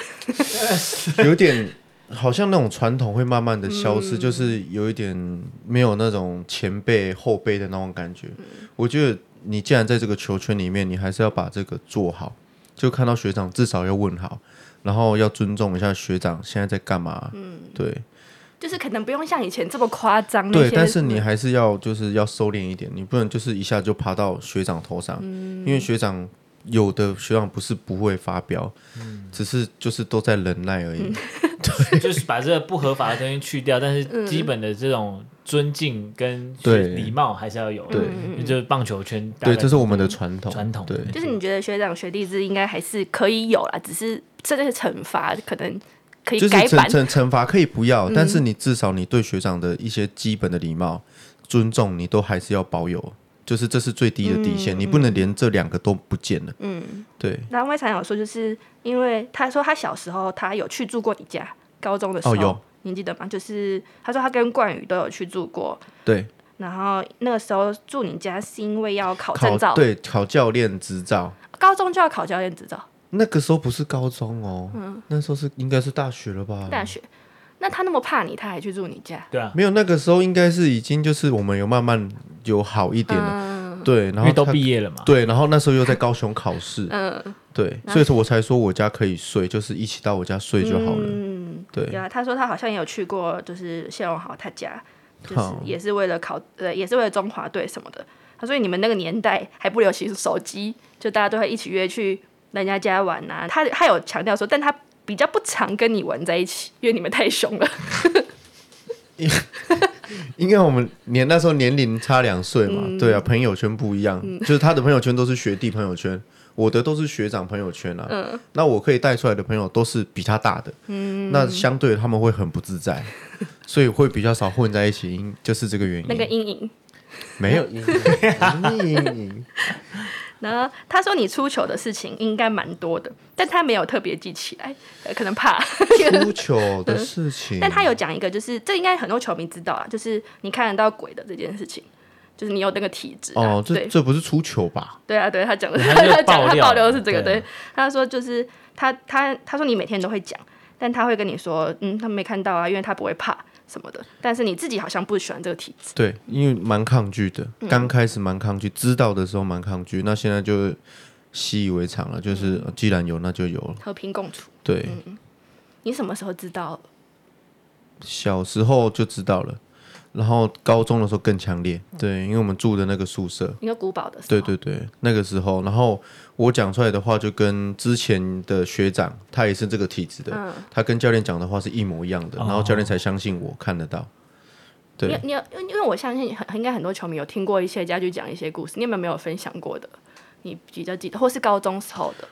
有点。好像那种传统会慢慢的消失，嗯、就是有一点没有那种前辈后辈的那种感觉。嗯、我觉得你既然在这个球圈里面，你还是要把这个做好。就看到学长至少要问好，然后要尊重一下学长现在在干嘛。嗯，对，就是可能不用像以前这么夸张。对，但是你还是要就是要收敛一点，你不能就是一下就爬到学长头上，嗯、因为学长有的学长不是不会发飙，嗯、只是就是都在忍耐而已。就是把这个不合法的东西去掉，但是基本的这种。尊敬跟礼貌还是要有，对，就是棒球圈，对，这是我们的传统，传统，对，就是。你觉得学长学弟制应该还是可以有啦，只是这个惩罚可能可以改版，惩惩罚可以不要，但是你至少你对学长的一些基本的礼貌、尊重，你都还是要保有，就是这是最低的底线，你不能连这两个都不见了，嗯，对。那魏常有说，就是因为他说他小时候他有去住过你家，高中的时候。有。你记得吗？就是他说他跟冠宇都有去住过，对。然后那个时候住你家是因为要考证照，对，考教练执照。高中就要考教练执照？那个时候不是高中哦，嗯，那时候是应该是大学了吧？大学。那他那么怕你，他还去住你家？对啊，没有，那个时候应该是已经就是我们有慢慢有好一点了，嗯、对，然后都毕业了嘛，对，然后那时候又在高雄考试，嗯，对，所以说我才说我家可以睡，就是一起到我家睡就好了。嗯对啊，他说他好像也有去过，就是谢荣豪他家，就是也是为了考，呃，也是为了中华队什么的。他说你们那个年代还不流行手机，就大家都会一起约去人家家玩啊。他他有强调说，但他比较不常跟你玩在一起，因为你们太凶了。因因为我们年那时候年龄差两岁嘛，嗯、对啊，朋友圈不一样，嗯、就是他的朋友圈都是学弟朋友圈。我的都是学长朋友圈啊，嗯、那我可以带出来的朋友都是比他大的，嗯、那相对他们会很不自在，所以会比较少混在一起，就是这个原因。那个阴影没有阴影。然后他说你出糗的事情应该蛮多的，但他没有特别记起来，可能怕出糗的事情。嗯、但他有讲一个，就是这应该很多球迷知道啊，就是你看得到鬼的这件事情。就是你有那个体质哦，这这不是出糗吧？对啊，对他讲的，他讲他爆料的是这个，对，他说就是他他他说你每天都会讲，但他会跟你说，嗯，他没看到啊，因为他不会怕什么的。但是你自己好像不喜欢这个体质，对，因为蛮抗拒的，刚开始蛮抗拒，知道的时候蛮抗拒，那现在就习以为常了，就是既然有那就有了，和平共处。对，你什么时候知道？小时候就知道了。然后高中的时候更强烈，对，因为我们住的那个宿舍，一个古堡的，对对对，那个时候，然后我讲出来的话就跟之前的学长，他也是这个体质的，嗯、他跟教练讲的话是一模一样的，然后教练才相信我看得到。对，你你因为我相信很应该很多球迷有听过一些家具讲一些故事，你有没有没有分享过的？你比较记得，或是高中时候的？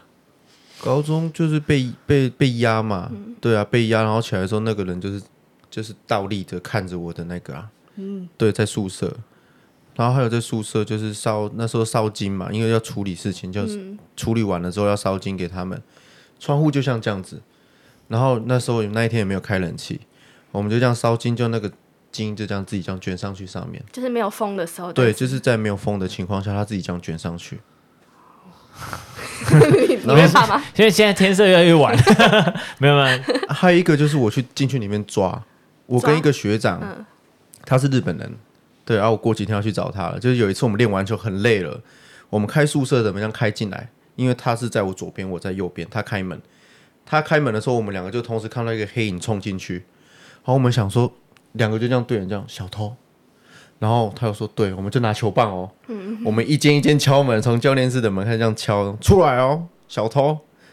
高中就是被被被压嘛，嗯、对啊，被压，然后起来的时候，那个人就是就是倒立着看着我的那个啊。嗯，对，在宿舍，然后还有在宿舍就是烧那时候烧金嘛，因为要处理事情，就是处理完了之后要烧金给他们。窗户就像这样子，然后那时候那一天也没有开冷气，我们就这样烧金，就那个金就这样自己这样卷上去上面，就是没有风的时候。对，就是在没有风的情况下，他自己这样卷上去。你没怕吗？因为现在天色越来越晚，没有吗？还有一个就是我去进去里面抓，我跟一个学长。嗯他是日本人，对，然后我过几天要去找他了。就是有一次我们练完球很累了，我们开宿舍怎么样开进来？因为他是在我左边，我在右边。他开门，他开门的时候，我们两个就同时看到一个黑影冲进去。然后我们想说，两个就这样对人这样小偷。然后他又说，对，我们就拿球棒哦，嗯、我们一间一间敲门，从教练室的门开始这样敲出来哦，小偷。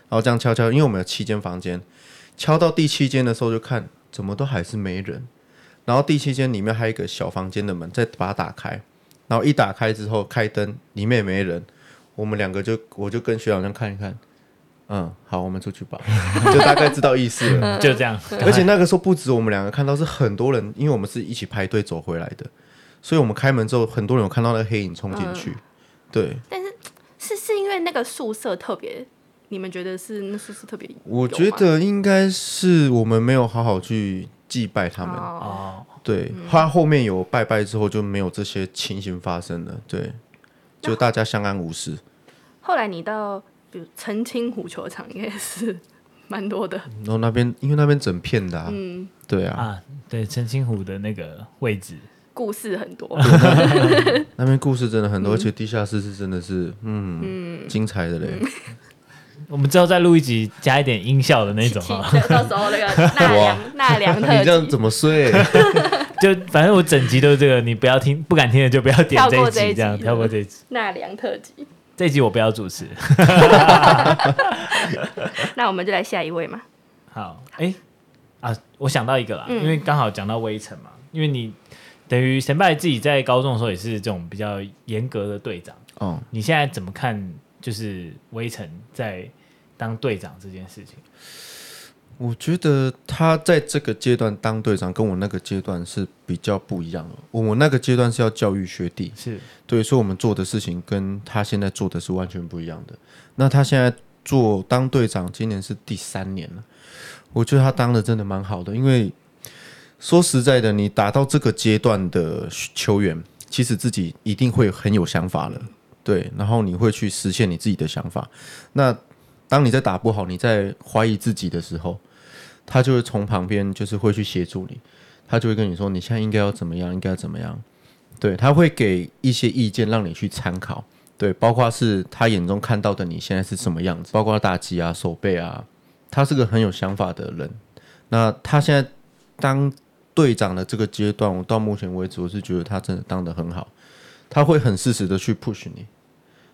然后这样敲敲，因为我们有七间房间，敲到第七间的时候就看，怎么都还是没人。然后第七间里面还有一个小房间的门，再把它打开，然后一打开之后开灯，里面也没人，我们两个就我就跟学长这样看一看，嗯，好，我们出去吧，就大概知道意思了，就这样。而且那个时候不止我们两个看到，是很多人，因为我们是一起排队走回来的，所以我们开门之后，很多人有看到那个黑影冲进去，嗯、对。但是是是因为那个宿舍特别，你们觉得是那宿舍特别？我觉得应该是我们没有好好去。祭拜他们。哦，对，他后面有拜拜之后就没有这些情形发生了，对，就大家相安无事。后来你到比如澄清湖球场应该是蛮多的，然后那边因为那边整片的，嗯，对啊，啊，对，澄清湖的那个位置。故事很多，那边故事真的很多，而且地下室是真的是嗯精彩的嘞。我们之后再录一集，加一点音效的那种啊。到时候那个 纳凉纳凉特辑，你这样怎么睡？就反正我整集都是这个，你不要听，不敢听的就不要点这一集，这样跳过这一集。纳凉特辑，这一集我不要主持。那我们就来下一位嘛。好，哎、欸、啊，我想到一个啦，嗯、因为刚好讲到威城嘛，因为你等于神拜自己在高中的时候也是这种比较严格的队长。哦，你现在怎么看？就是威城在。当队长这件事情，我觉得他在这个阶段当队长，跟我那个阶段是比较不一样的。我那个阶段是要教育学弟，是对，所以我们做的事情跟他现在做的是完全不一样的。那他现在做当队长，今年是第三年了，我觉得他当的真的蛮好的。因为说实在的，你打到这个阶段的球员，其实自己一定会很有想法了，对，然后你会去实现你自己的想法。那当你在打不好，你在怀疑自己的时候，他就会从旁边，就是会去协助你，他就会跟你说，你现在应该要怎么样，应该要怎么样，对，他会给一些意见让你去参考，对，包括是他眼中看到的你现在是什么样子，包括打击啊、手背啊，他是个很有想法的人。那他现在当队长的这个阶段，我到目前为止，我是觉得他真的当得很好，他会很适时的去 push 你。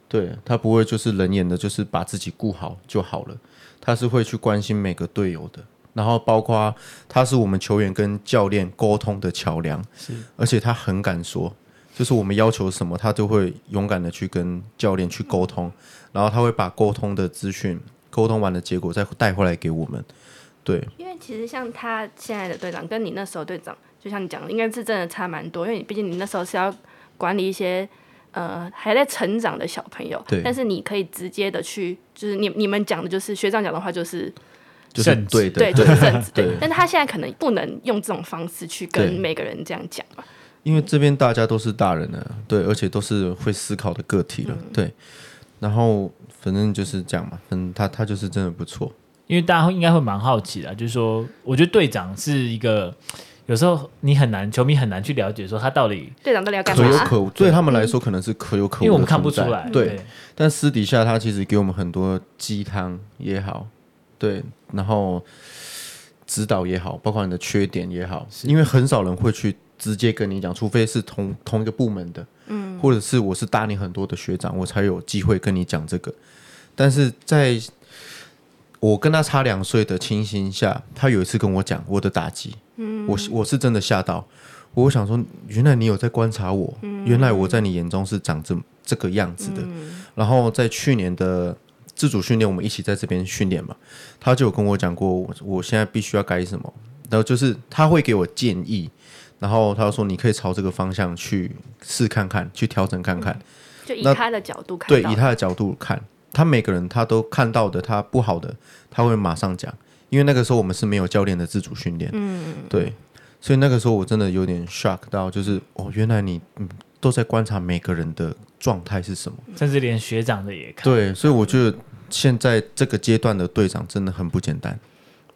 对，他不会就是冷眼的，就是把自己顾好就好了。他是会去关心每个队友的，然后包括他是我们球员跟教练沟通的桥梁，是，而且他很敢说，就是我们要求什么，他就会勇敢的去跟教练去沟通，然后他会把沟通的资讯、沟通完的结果再带回来给我们。对，因为其实像他现在的队长跟你那时候队长，就像你讲的，应该是真的差蛮多，因为你毕竟你那时候是要管理一些。呃，还在成长的小朋友，但是你可以直接的去，就是你你们讲的，就是学长讲的话，就是就是对的，对，就是 正直，对。但他现在可能不能用这种方式去跟每个人这样讲嘛，因为这边大家都是大人了，对，而且都是会思考的个体了，嗯、对。然后反正就是这样嘛，嗯，他他就是真的不错，因为大家应该会蛮好奇的，就是说，我觉得队长是一个。有时候你很难，球迷很难去了解说他到底队长到底要干嘛。可有可无，对他们来说可能是可有可无，因为我们看不出来。对，对但私底下他其实给我们很多鸡汤也好，对，然后指导也好，包括你的缺点也好，因为很少人会去直接跟你讲，除非是同同一个部门的，嗯，或者是我是大你很多的学长，我才有机会跟你讲这个。但是在我跟他差两岁的情形下，他有一次跟我讲我的打击。我我是真的吓到，我想说，原来你有在观察我，原来我在你眼中是长这这个样子的。然后在去年的自主训练，我们一起在这边训练嘛，他就有跟我讲过，我我现在必须要改什么，然后就是他会给我建议，然后他说你可以朝这个方向去试看看，去调整看看。就以他的角度看，对，以他的角度看，他每个人他都看到的，他不好的，他会马上讲。因为那个时候我们是没有教练的自主训练，嗯，对，所以那个时候我真的有点 shock 到，就是哦，原来你嗯都在观察每个人的状态是什么，甚至连学长的也看。对，所以我觉得现在这个阶段的队长真的很不简单。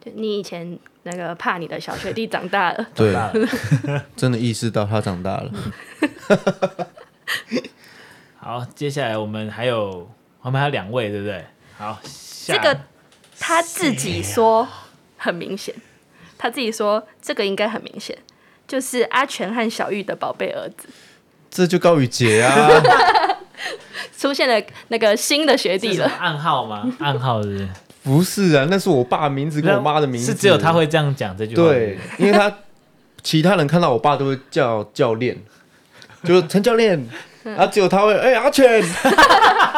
对，你以前那个怕你的小学弟长大了，对，真的意识到他长大了。好，接下来我们还有我们还有两位，对不对？好，下这个。他自己说很明显，他自己说这个应该很明显，就是阿全和小玉的宝贝儿子。这就高宇杰啊，出现了那个新的学弟了。暗号吗？暗号是不是？不是啊，那是我爸名字跟我妈的名字。是只有他会这样讲这句话。对，因为他其他人看到我爸都会叫教练，就是陈教练。啊！只有他会哎、欸，阿全，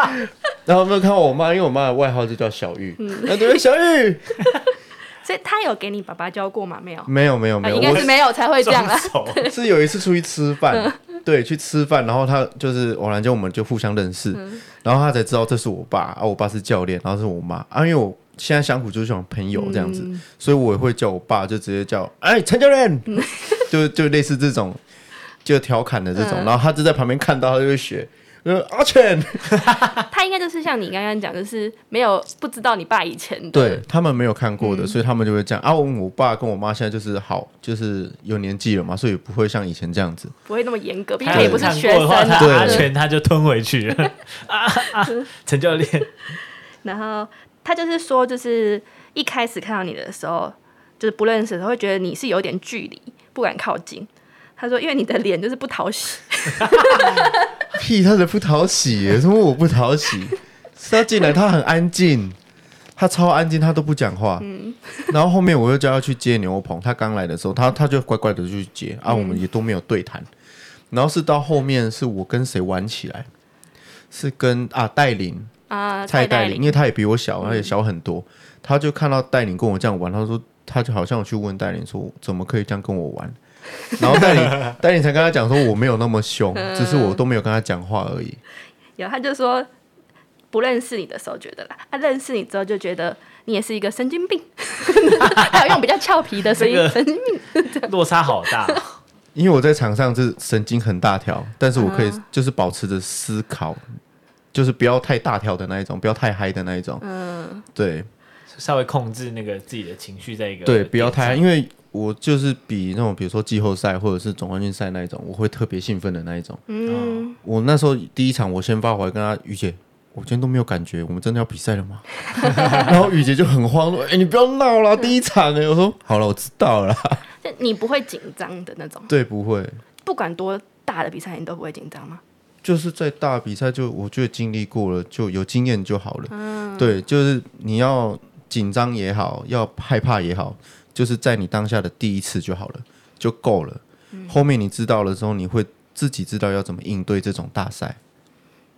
然后没有看到我妈，因为我妈的外号就叫小玉。嗯，对，小玉。所以他有给你爸爸教过吗？没有，没有，没有，没有，应该是没有才会这样啦。是有一次出去吃饭，对，去吃饭，然后他就是偶然间我们就互相认识，然后他才知道这是我爸啊，我爸是教练，然后是我妈。啊，因为我现在相处就是像朋友这样子，所以我也会叫我爸，就直接叫哎陈教练，就就类似这种。就调侃的这种，嗯、然后他就在旁边看到，他就会学，呃，阿全，他应该就是像你刚刚讲，就是没有不知道你爸以前的，对他们没有看过的，嗯、所以他们就会这样啊。我爸跟我妈现在就是好，就是有年纪了嘛，所以不会像以前这样子，不会那么严格。毕竟也不是学生，他阿全他就吞回去了。啊啊，陈教练。然后他就是说，就是一开始看到你的时候，就是不认识的时候，会觉得你是有点距离，不敢靠近。他说，因为你的脸就是不讨喜。屁，他的不讨喜耶？什么我不讨喜？是他进来，他很安静，他超安静，他都不讲话。嗯。然后后面我又叫他去接牛棚，他刚来的时候，他他就乖乖的就去接，啊，我们也都没有对谈。然后是到后面是我跟谁玩起来，是跟啊戴琳啊蔡戴琳，因为他也比我小，他也小很多。嗯、他就看到戴琳跟我这样玩，他说他就好像我去问戴琳说，怎么可以这样跟我玩？然后戴你戴你才跟他讲说，我没有那么凶，只是我都没有跟他讲话而已。有他就说不认识你的时候觉得啦，他、啊、认识你之后就觉得你也是一个神经病，还有用比较俏皮的声音，神经病 落差好大。因为我在场上是神经很大条，但是我可以就是保持着思考，嗯、就是不要太大条的那一种，不要太嗨的那一种。嗯，对，稍微控制那个自己的情绪在一个对，不要太嗨，因为我就是比那种比如说季后赛或者是总冠军赛那一种，我会特别兴奋的那一种。嗯，我那时候第一场我先发，我还跟他雨姐，我今天都没有感觉，我们真的要比赛了吗？然后雨姐就很慌说：“哎、欸，你不要闹了，第一场哎。”我说：“好了，我知道了。”你不会紧张的那种？对，不会。不管多大的比赛，你都不会紧张吗？就是在大比赛，就我觉得经历过了，就有经验就好了。嗯，对，就是你要紧张也好，要害怕也好，就是在你当下的第一次就好了，就够了。嗯，后面你知道了之后，你会自己知道要怎么应对这种大赛。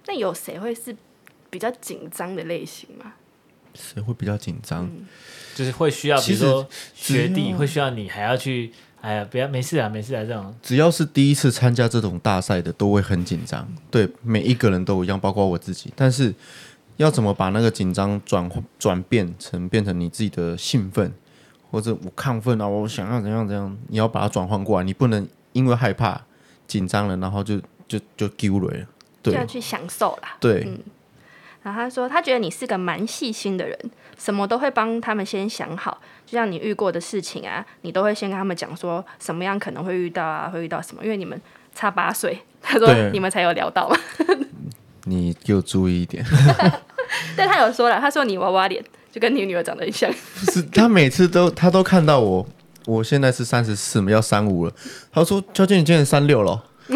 那有谁会是比较紧张的类型吗？谁会比较紧张？嗯就是会需要，比如说学弟会需要你，还要去，哎呀，不要，没事啊，没事啊，这种。只要是第一次参加这种大赛的，都会很紧张。对，每一个人都一样，包括我自己。但是要怎么把那个紧张转转变成变成你自己的兴奋，或者我亢奋啊，我想要怎样怎样，你要把它转换过来，你不能因为害怕紧张了，然后就就就丢了。对，就要去享受啦。对。嗯。然后他说，他觉得你是个蛮细心的人。什么都会帮他们先想好，就像你遇过的事情啊，你都会先跟他们讲说什么样可能会遇到啊，会遇到什么，因为你们差八岁，他说你们才有聊到嘛。你就注意一点。但他有说了，他说你娃娃脸就跟你女儿长得很像。不是，他每次都他都看到我，我现在是三十四嘛，要三五了。他说：“娇娟，你今年三六了。”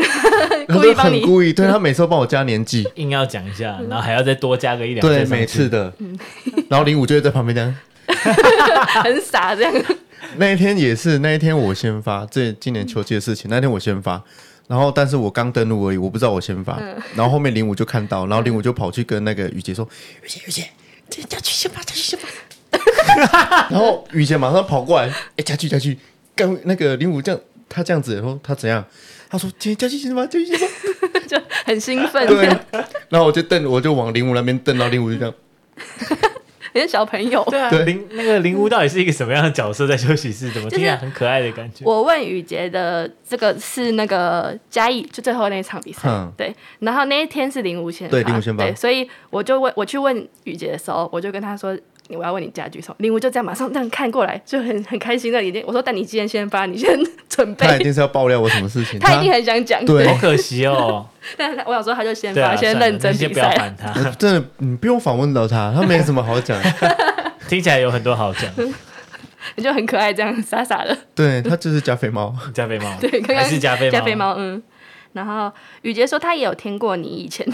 故意帮你，故意对他每次都帮我加年纪，硬要讲一下，然后还要再多加个一两。对，每次的。然后零五就会在旁边这样，很傻这样。那一天也是，那一天我先发，这今年秋季的事情，那天我先发，然后但是我刚登录而已，我不知道我先发，然后后面零五就看到，然后零五就跑去跟那个雨杰说：“雨杰，雨洁，这家具先吧，家具先吧。”然后雨杰马上跑过来，哎，家駒，家駒，刚那个林武这样，他这样子然后他怎样？他说：“今天家具先吧，家具先吧。”就很兴奋。对，然后我就瞪，我就往林武那边瞪，到林武就这样。你是小朋友，对啊，林那个林屋到底是一个什么样的角色在休息室？怎么听起来很可爱的感觉？我问雨洁的这个是那个嘉义，就最后那一场比赛，嗯、对。然后那一天是林屋先发，对，林屋先发，对，所以我就问，我去问雨洁的时候，我就跟他说。我要问你家具什么？林武就这样马上这样看过来，就很很开心的已经。我说：“但你今天先发，你先 准备。”他一定是要爆料我什么事情？他一定很想讲。对，好可惜哦。但是我想说，他就先发，先认真比赛。先不要烦他。真的，你不用访问到他，他没什么好讲。听起来有很多好讲。你就很可爱，这样傻傻的。对，他就是加菲猫，加菲猫。对，还是加菲猫。加菲猫，嗯。然后雨杰说，他也有听过你以前。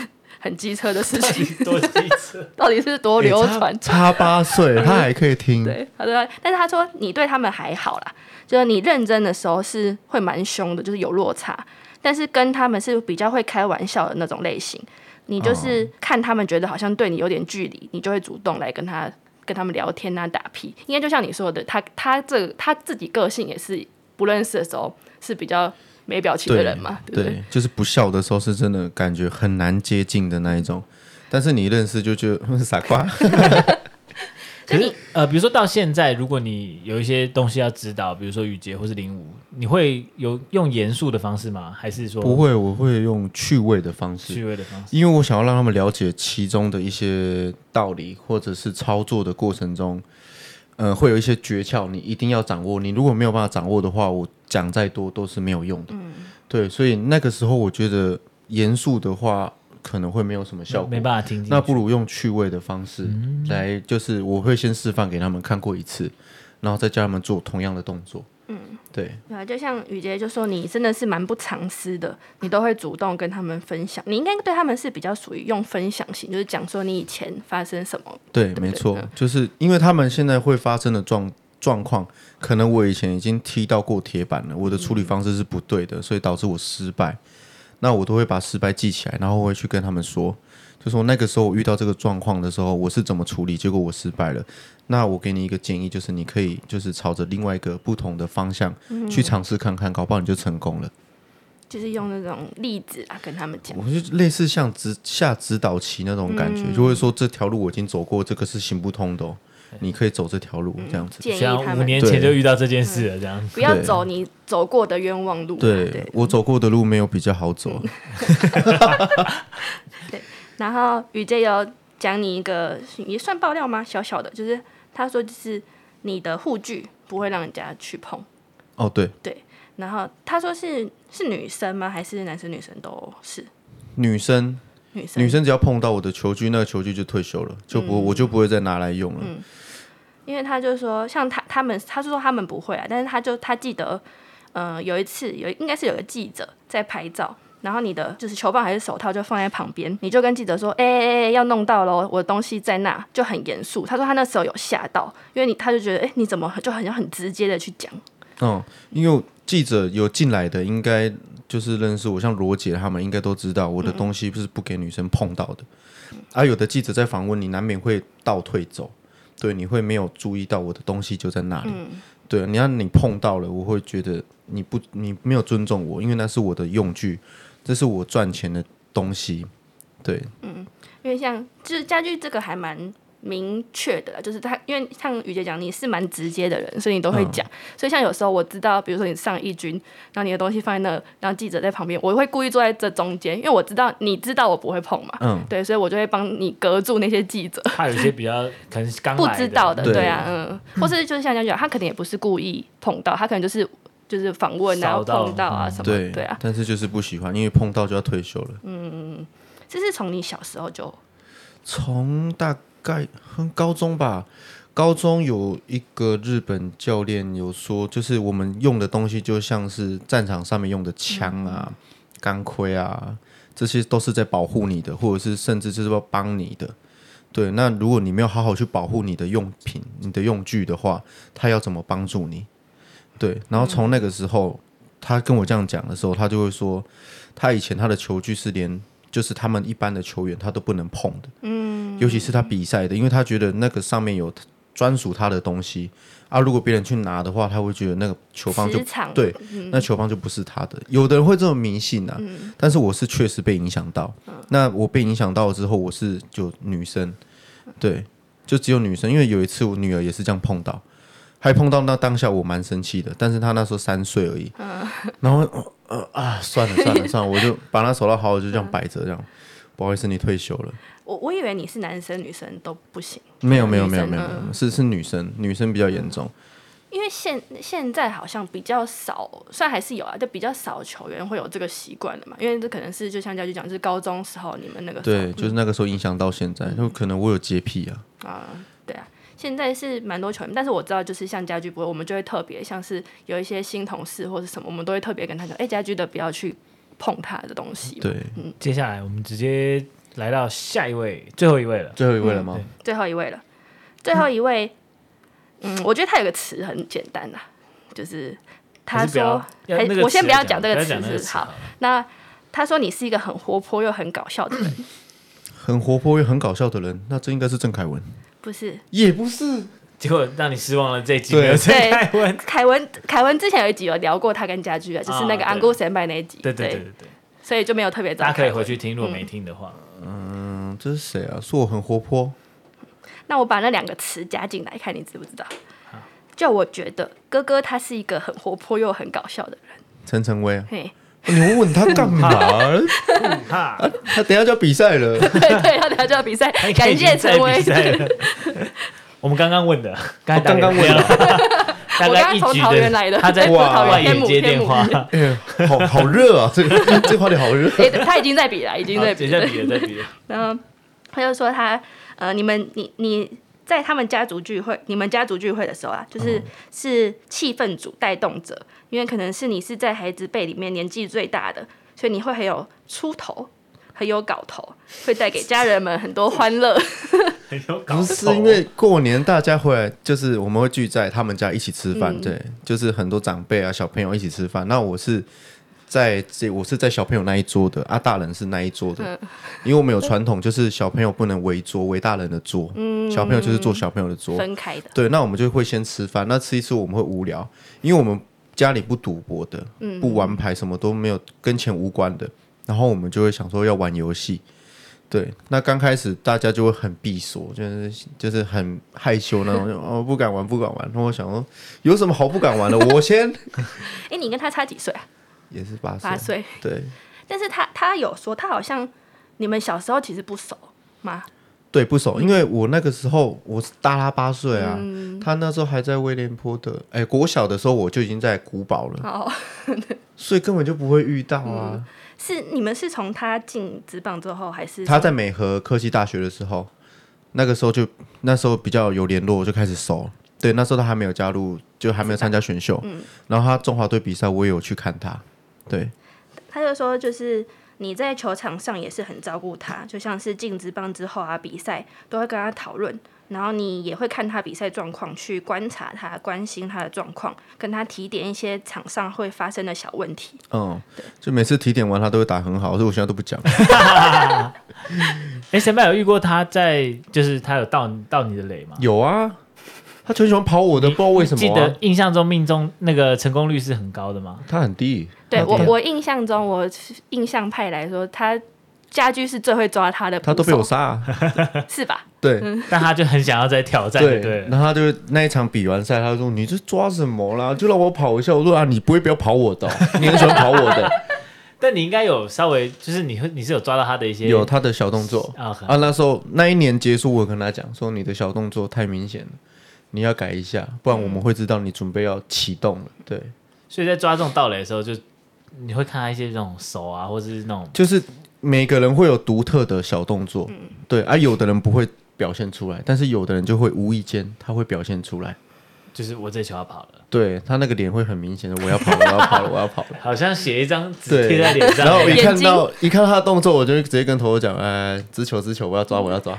很机车的事情，多机车，到底是多流传？欸、差八岁，他还可以听。对，他说，但是他说你对他们还好啦，就是你认真的时候是会蛮凶的，就是有落差。但是跟他们是比较会开玩笑的那种类型。你就是看他们觉得好像对你有点距离，你就会主动来跟他跟他们聊天啊，打屁。应该就像你说的，他他这个、他自己个性也是不认识的时候是比较。没表情的人嘛，对，对，对，就是不笑的时候是真的感觉很难接近的那一种，但是你认识就觉得 傻瓜。可是呃，比如说到现在，如果你有一些东西要指导，比如说雨杰或是零五，你会有用严肃的方式吗？还是说不会？我会用趣味的方式，趣味的方式，因为我想要让他们了解其中的一些道理，或者是操作的过程中。呃，会有一些诀窍，你一定要掌握。你如果没有办法掌握的话，我讲再多都是没有用的。嗯，对，所以那个时候我觉得严肃的话，可能会没有什么效果，没办法听。那不如用趣味的方式来，就是我会先示范给他们看过一次，然后再叫他们做同样的动作。嗯，对。对啊，就像雨杰就说，你真的是蛮不藏私的，你都会主动跟他们分享。你应该对他们是比较属于用分享型，就是讲说你以前发生什么。对，对对没错，就是因为他们现在会发生的状状况，可能我以前已经踢到过铁板了，我的处理方式是不对的，所以导致我失败。那我都会把失败记起来，然后我会去跟他们说，就说那个时候我遇到这个状况的时候，我是怎么处理，结果我失败了。那我给你一个建议，就是你可以就是朝着另外一个不同的方向去尝试看看，搞不好你就成功了。就是用那种例子啊跟他们讲，我就类似像指下指导棋那种感觉，嗯、就会说这条路我已经走过，这个是行不通的哦。你可以走这条路，这样子。建议他们五年前就遇到这件事了，这样不要走你走过的冤枉路。对，我走过的路没有比较好走。对，然后雨杰有讲你一个也算爆料吗？小小的，就是他说就是你的护具不会让人家去碰。哦，对对。然后他说是是女生吗？还是男生女生都是？女生。女生，女生只要碰到我的球具，那个球具就退休了，就不、嗯、我就不会再拿来用了。嗯，因为他就说，像他他们，他是说他们不会啊，但是他就他记得，嗯、呃，有一次有应该是有个记者在拍照，然后你的就是球棒还是手套就放在旁边，你就跟记者说，哎哎哎，要弄到喽，我的东西在那，就很严肃。他说他那时候有吓到，因为你他就觉得，哎，你怎么就很像很直接的去讲？嗯，因为记者有进来的应该。就是认识我，像罗姐他们应该都知道，我的东西不是不给女生碰到的。嗯、而有的记者在访问你，难免会倒退走，对，你会没有注意到我的东西就在那里。嗯、对，你要你碰到了，我会觉得你不你没有尊重我，因为那是我的用具，这是我赚钱的东西。对，嗯，因为像就是家具这个还蛮。明确的，就是他，因为像雨姐讲，你是蛮直接的人，所以你都会讲。嗯、所以像有时候我知道，比如说你上一军，然后你的东西放在那，然后记者在旁边，我会故意坐在这中间，因为我知道你知道我不会碰嘛。嗯。对，所以我就会帮你隔住那些记者。他有一些比较可能刚不知道的，对啊，嗯，或是就是像这样讲，他可能也不是故意碰到，他可能就是就是访问然后碰到啊什么，对，对啊。但是就是不喜欢，因为碰到就要退休了。嗯嗯嗯，这是从你小时候就从大。概高中吧，高中有一个日本教练有说，就是我们用的东西就像是战场上面用的枪啊、钢盔啊，这些都是在保护你的，或者是甚至就是要帮你的。对，那如果你没有好好去保护你的用品、你的用具的话，他要怎么帮助你？对，然后从那个时候，他跟我这样讲的时候，他就会说，他以前他的球具是连。就是他们一般的球员，他都不能碰的。嗯，尤其是他比赛的，因为他觉得那个上面有专属他的东西啊。如果别人去拿的话，他会觉得那个球棒就对，嗯、那球棒就不是他的。有的人会这么迷信啊，嗯、但是我是确实被影响到。嗯、那我被影响到了之后，我是就女生，对，就只有女生。因为有一次我女儿也是这样碰到。还碰到那当下，我蛮生气的，但是他那时候三岁而已，嗯、然后呃啊，算了算了算了，我就把他手套好好就这样摆着，这样，嗯、不好意思，你退休了。我我以为你是男生女生都不行，没有没有没有没有，是是女生女生比较严重，因为现现在好像比较少，虽然还是有啊，就比较少球员会有这个习惯的嘛，因为这可能是就像家駒讲，就是高中时候你们那个对，就是那个时候影响到现在，就、嗯、可能我有洁癖啊。啊，对啊。现在是蛮多球员，但是我知道，就是像家居不会，我们就会特别，像是有一些新同事或者什么，我们都会特别跟他讲，哎、欸，家居的不要去碰他的东西。对，嗯。接下来我们直接来到下一位，最后一位了。最后一位了吗？嗯、最后一位了。最后一位，嗯，嗯，我觉得他有个词很简单呐，就是他说，欸、我先不要讲这个词，是好。那他说你是一个很活泼又很搞笑的人，很活泼又很搞笑的人，那这应该是郑凯文。不是，也不是，结果让你失望了。这一集没有凯文，凯文，凯文之前有一集有聊过他跟家具啊，就是那个安姑神拜那一集。对对对对对，所以就没有特别。大家可以回去听，如果没听的话。嗯，这是谁啊？说我很活泼。那我把那两个词加进来，看你知不知道？就我觉得哥哥他是一个很活泼又很搞笑的人。陈晨威啊。嘿，你问他干嘛？他等下就要比赛了。对对，他等下就要比赛。感谢陈威。我们刚刚问的，刚刚刚问了。我刚刚从桃园来的，他在桃园天母天母。哎，好好热啊！这个这话题好热。哎，他已经在比了，已经在比了，在比了，在比了。然后他就说他呃，你们你你在他们家族聚会，你们家族聚会的时候啊，就是是气氛组带动者，因为可能是你是在孩子辈里面年纪最大的，所以你会很有出头。很有搞头，会带给家人们很多欢乐。很有搞头，不是因为过年大家回来，就是我们会聚在他们家一起吃饭，嗯、对，就是很多长辈啊、小朋友一起吃饭。那我是在这，我是在小朋友那一桌的啊，大人是那一桌的。嗯、因为我们有传统，就是小朋友不能围桌，围大人的桌。嗯，小朋友就是坐小朋友的桌，分开的。对，那我们就会先吃饭，那吃一次我们会无聊，因为我们家里不赌博的，嗯、不玩牌，什么都没有，跟钱无关的。然后我们就会想说要玩游戏，对，那刚开始大家就会很闭锁，就是就是很害羞那种，哦，不敢玩，不敢玩。然后我想说，有什么好不敢玩的？我先。哎，你跟他差几岁啊？也是八岁。八岁。对。但是他他有说，他好像你们小时候其实不熟吗？对，不熟，因为我那个时候我是大他八岁啊，嗯、他那时候还在威廉坡的，哎，国小的时候我就已经在古堡了，哦、所以根本就不会遇到啊。嗯是你们是从他进职棒之后，还是他在美和科技大学的时候？那个时候就那时候比较有联络，就开始熟。对，那时候他还没有加入，就还没有参加选秀。嗯，然后他中华队比赛，我也有去看他。对，他就说，就是你在球场上也是很照顾他，就像是进职棒之后啊，比赛都会跟他讨论。然后你也会看他比赛状况，去观察他，关心他的状况，跟他提点一些场上会发生的小问题。嗯，对，就每次提点完，他都会打很好，所以我现在都不讲。哎，前辈有遇过他在，就是他有到到你的垒吗？有啊，他很喜欢跑我的，不知道为什么。记得印象中命中那个成功率是很高的吗？他很低。对我，我印象中，我印象派来说，他。家居是最会抓他的，他都被我杀，啊，是吧？对，但他就很想要再挑战，对对。然后他就那一场比完赛，他就说：“你这抓什么啦？就让我跑一下。”我说：“啊，你不会不要跑我的，你很喜欢跑我的。”但你应该有稍微，就是你会你是有抓到他的一些，有他的小动作啊。啊，那时候那一年结束，我跟他讲说：“你的小动作太明显了，你要改一下，不然我们会知道你准备要启动了。”对，所以在抓这种盗垒的时候，就你会看到一些这种手啊，或者是那种就是。每个人会有独特的小动作，嗯、对，而、啊、有的人不会表现出来，但是有的人就会无意间他会表现出来，就是我这球要跑了，对他那个脸会很明显的，我要跑了，我要跑了，我要跑。了，好像写一张纸贴在脸上，然后我一看到一看到他的动作，我就直接跟头头讲，哎，直球直球，我要抓，我要抓，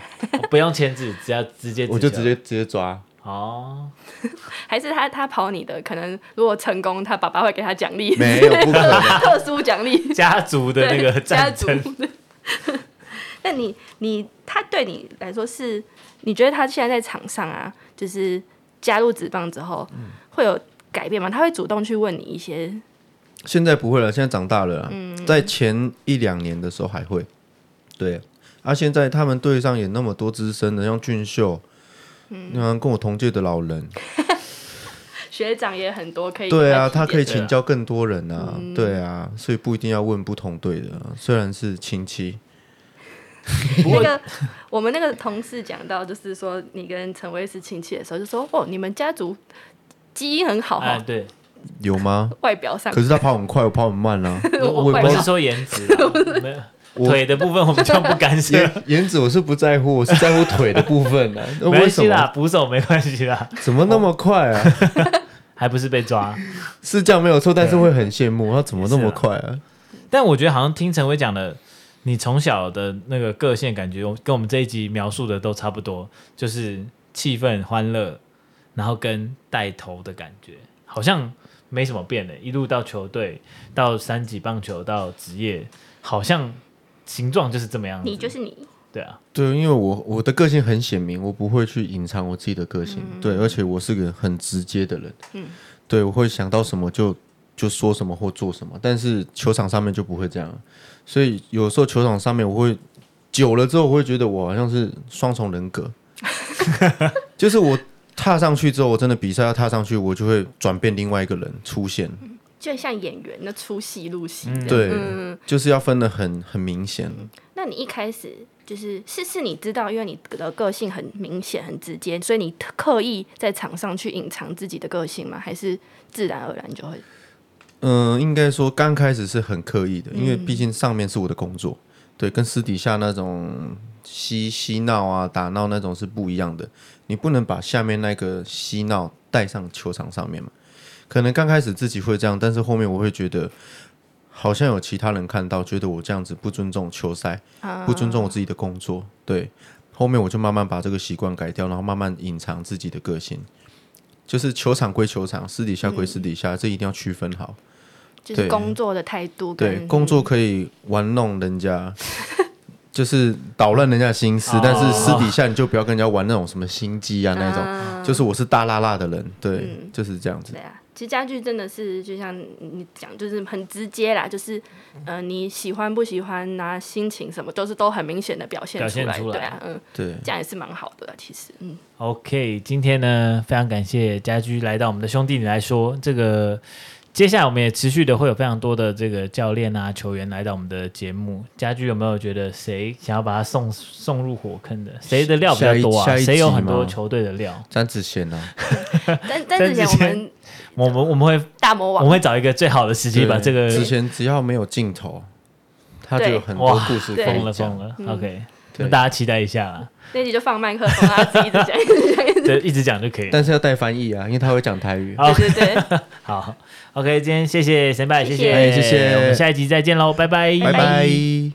不用签字，只要直接，我就直接直接抓。哦，还是他他跑你的，可能如果成功，他爸爸会给他奖励，没有不可能 特殊奖励，家族的那个家族的。那你你他对你来说是，你觉得他现在在场上啊，就是加入职棒之后，嗯、会有改变吗？他会主动去问你一些？现在不会了，现在长大了。嗯，在前一两年的时候还会，对。啊，现在他们队上也那么多资深的，像俊秀。嗯，跟我同届的老人，学长也很多，可以对啊，他可以请教更多人啊，嗯、对啊，所以不一定要问不同队的，虽然是亲戚。那个我们那个同事讲到，就是说你跟陈威是亲戚的时候，就说哦，你们家族基因很好。哈、啊，对，有吗？外表上，可是他跑很快，我跑很慢啊，我我不是说颜值，没有。腿的部分我们就不干涉，颜值我是不在乎，我是在乎腿的部分的。没关系啦，捕手没关系啦。怎么那么快啊？还不是被抓？是这样没有错，但是会很羡慕他怎么那么快啊？但我觉得好像听陈威讲的，你从小的那个个性感觉，跟我们这一集描述的都差不多，就是气氛欢乐，然后跟带头的感觉，好像没什么变的。一路到球队，到三级棒球，到职业，好像。形状就是这么样，你就是你，对啊，对，因为我我的个性很显明，我不会去隐藏我自己的个性，嗯、对，而且我是个很直接的人，嗯，对，我会想到什么就就说什么或做什么，但是球场上面就不会这样，所以有时候球场上面我会久了之后，我会觉得我好像是双重人格，就是我踏上去之后，我真的比赛要踏上去，我就会转变另外一个人出现。就像演员的出戏入戏，对，就是要分得很很明显。那你一开始就是是是你知道，因为你的个性很明显、很直接，所以你刻意在场上去隐藏自己的个性吗？还是自然而然就会？嗯、呃，应该说刚开始是很刻意的，因为毕竟上面是我的工作，嗯、对，跟私底下那种嬉嬉闹啊、打闹那种是不一样的。你不能把下面那个嬉闹带上球场上面嘛？可能刚开始自己会这样，但是后面我会觉得，好像有其他人看到，觉得我这样子不尊重球赛，不尊重我自己的工作。对，后面我就慢慢把这个习惯改掉，然后慢慢隐藏自己的个性。就是球场归球场，私底下归私底下，嗯、这一定要区分好。就是工作的态度。对，工作可以玩弄人家，就是捣乱人家的心思，但是私底下你就不要跟人家玩那种什么心机啊那种。嗯、就是我是大辣辣的人，对，嗯、就是这样子。其实家具真的是就像你讲，就是很直接啦，就是呃你喜欢不喜欢拿、啊、心情什么，都是都很明显的表现出来，出来对啊，嗯，对，这样也是蛮好的，其实，嗯。OK，今天呢非常感谢家駒来到我们的兄弟你来说，这个接下来我们也持续的会有非常多的这个教练啊球员来到我们的节目，家駒有没有觉得谁想要把他送送入火坑的？谁的料比较多啊？谁有很多球队的料？詹子贤啊，詹詹子贤我们。我们我们会大魔王，我们会找一个最好的时机把这个。之前只要没有镜头，他就有很多故事疯了疯了。OK，那大家期待一下啦。那集就放麦克风，他自己一直讲，一直讲，对，一直讲就可以。但是要带翻译啊，因为他会讲台语。对对对。好，OK，今天谢谢神拜，谢谢，谢谢，我们下一集再见喽，拜拜，拜拜。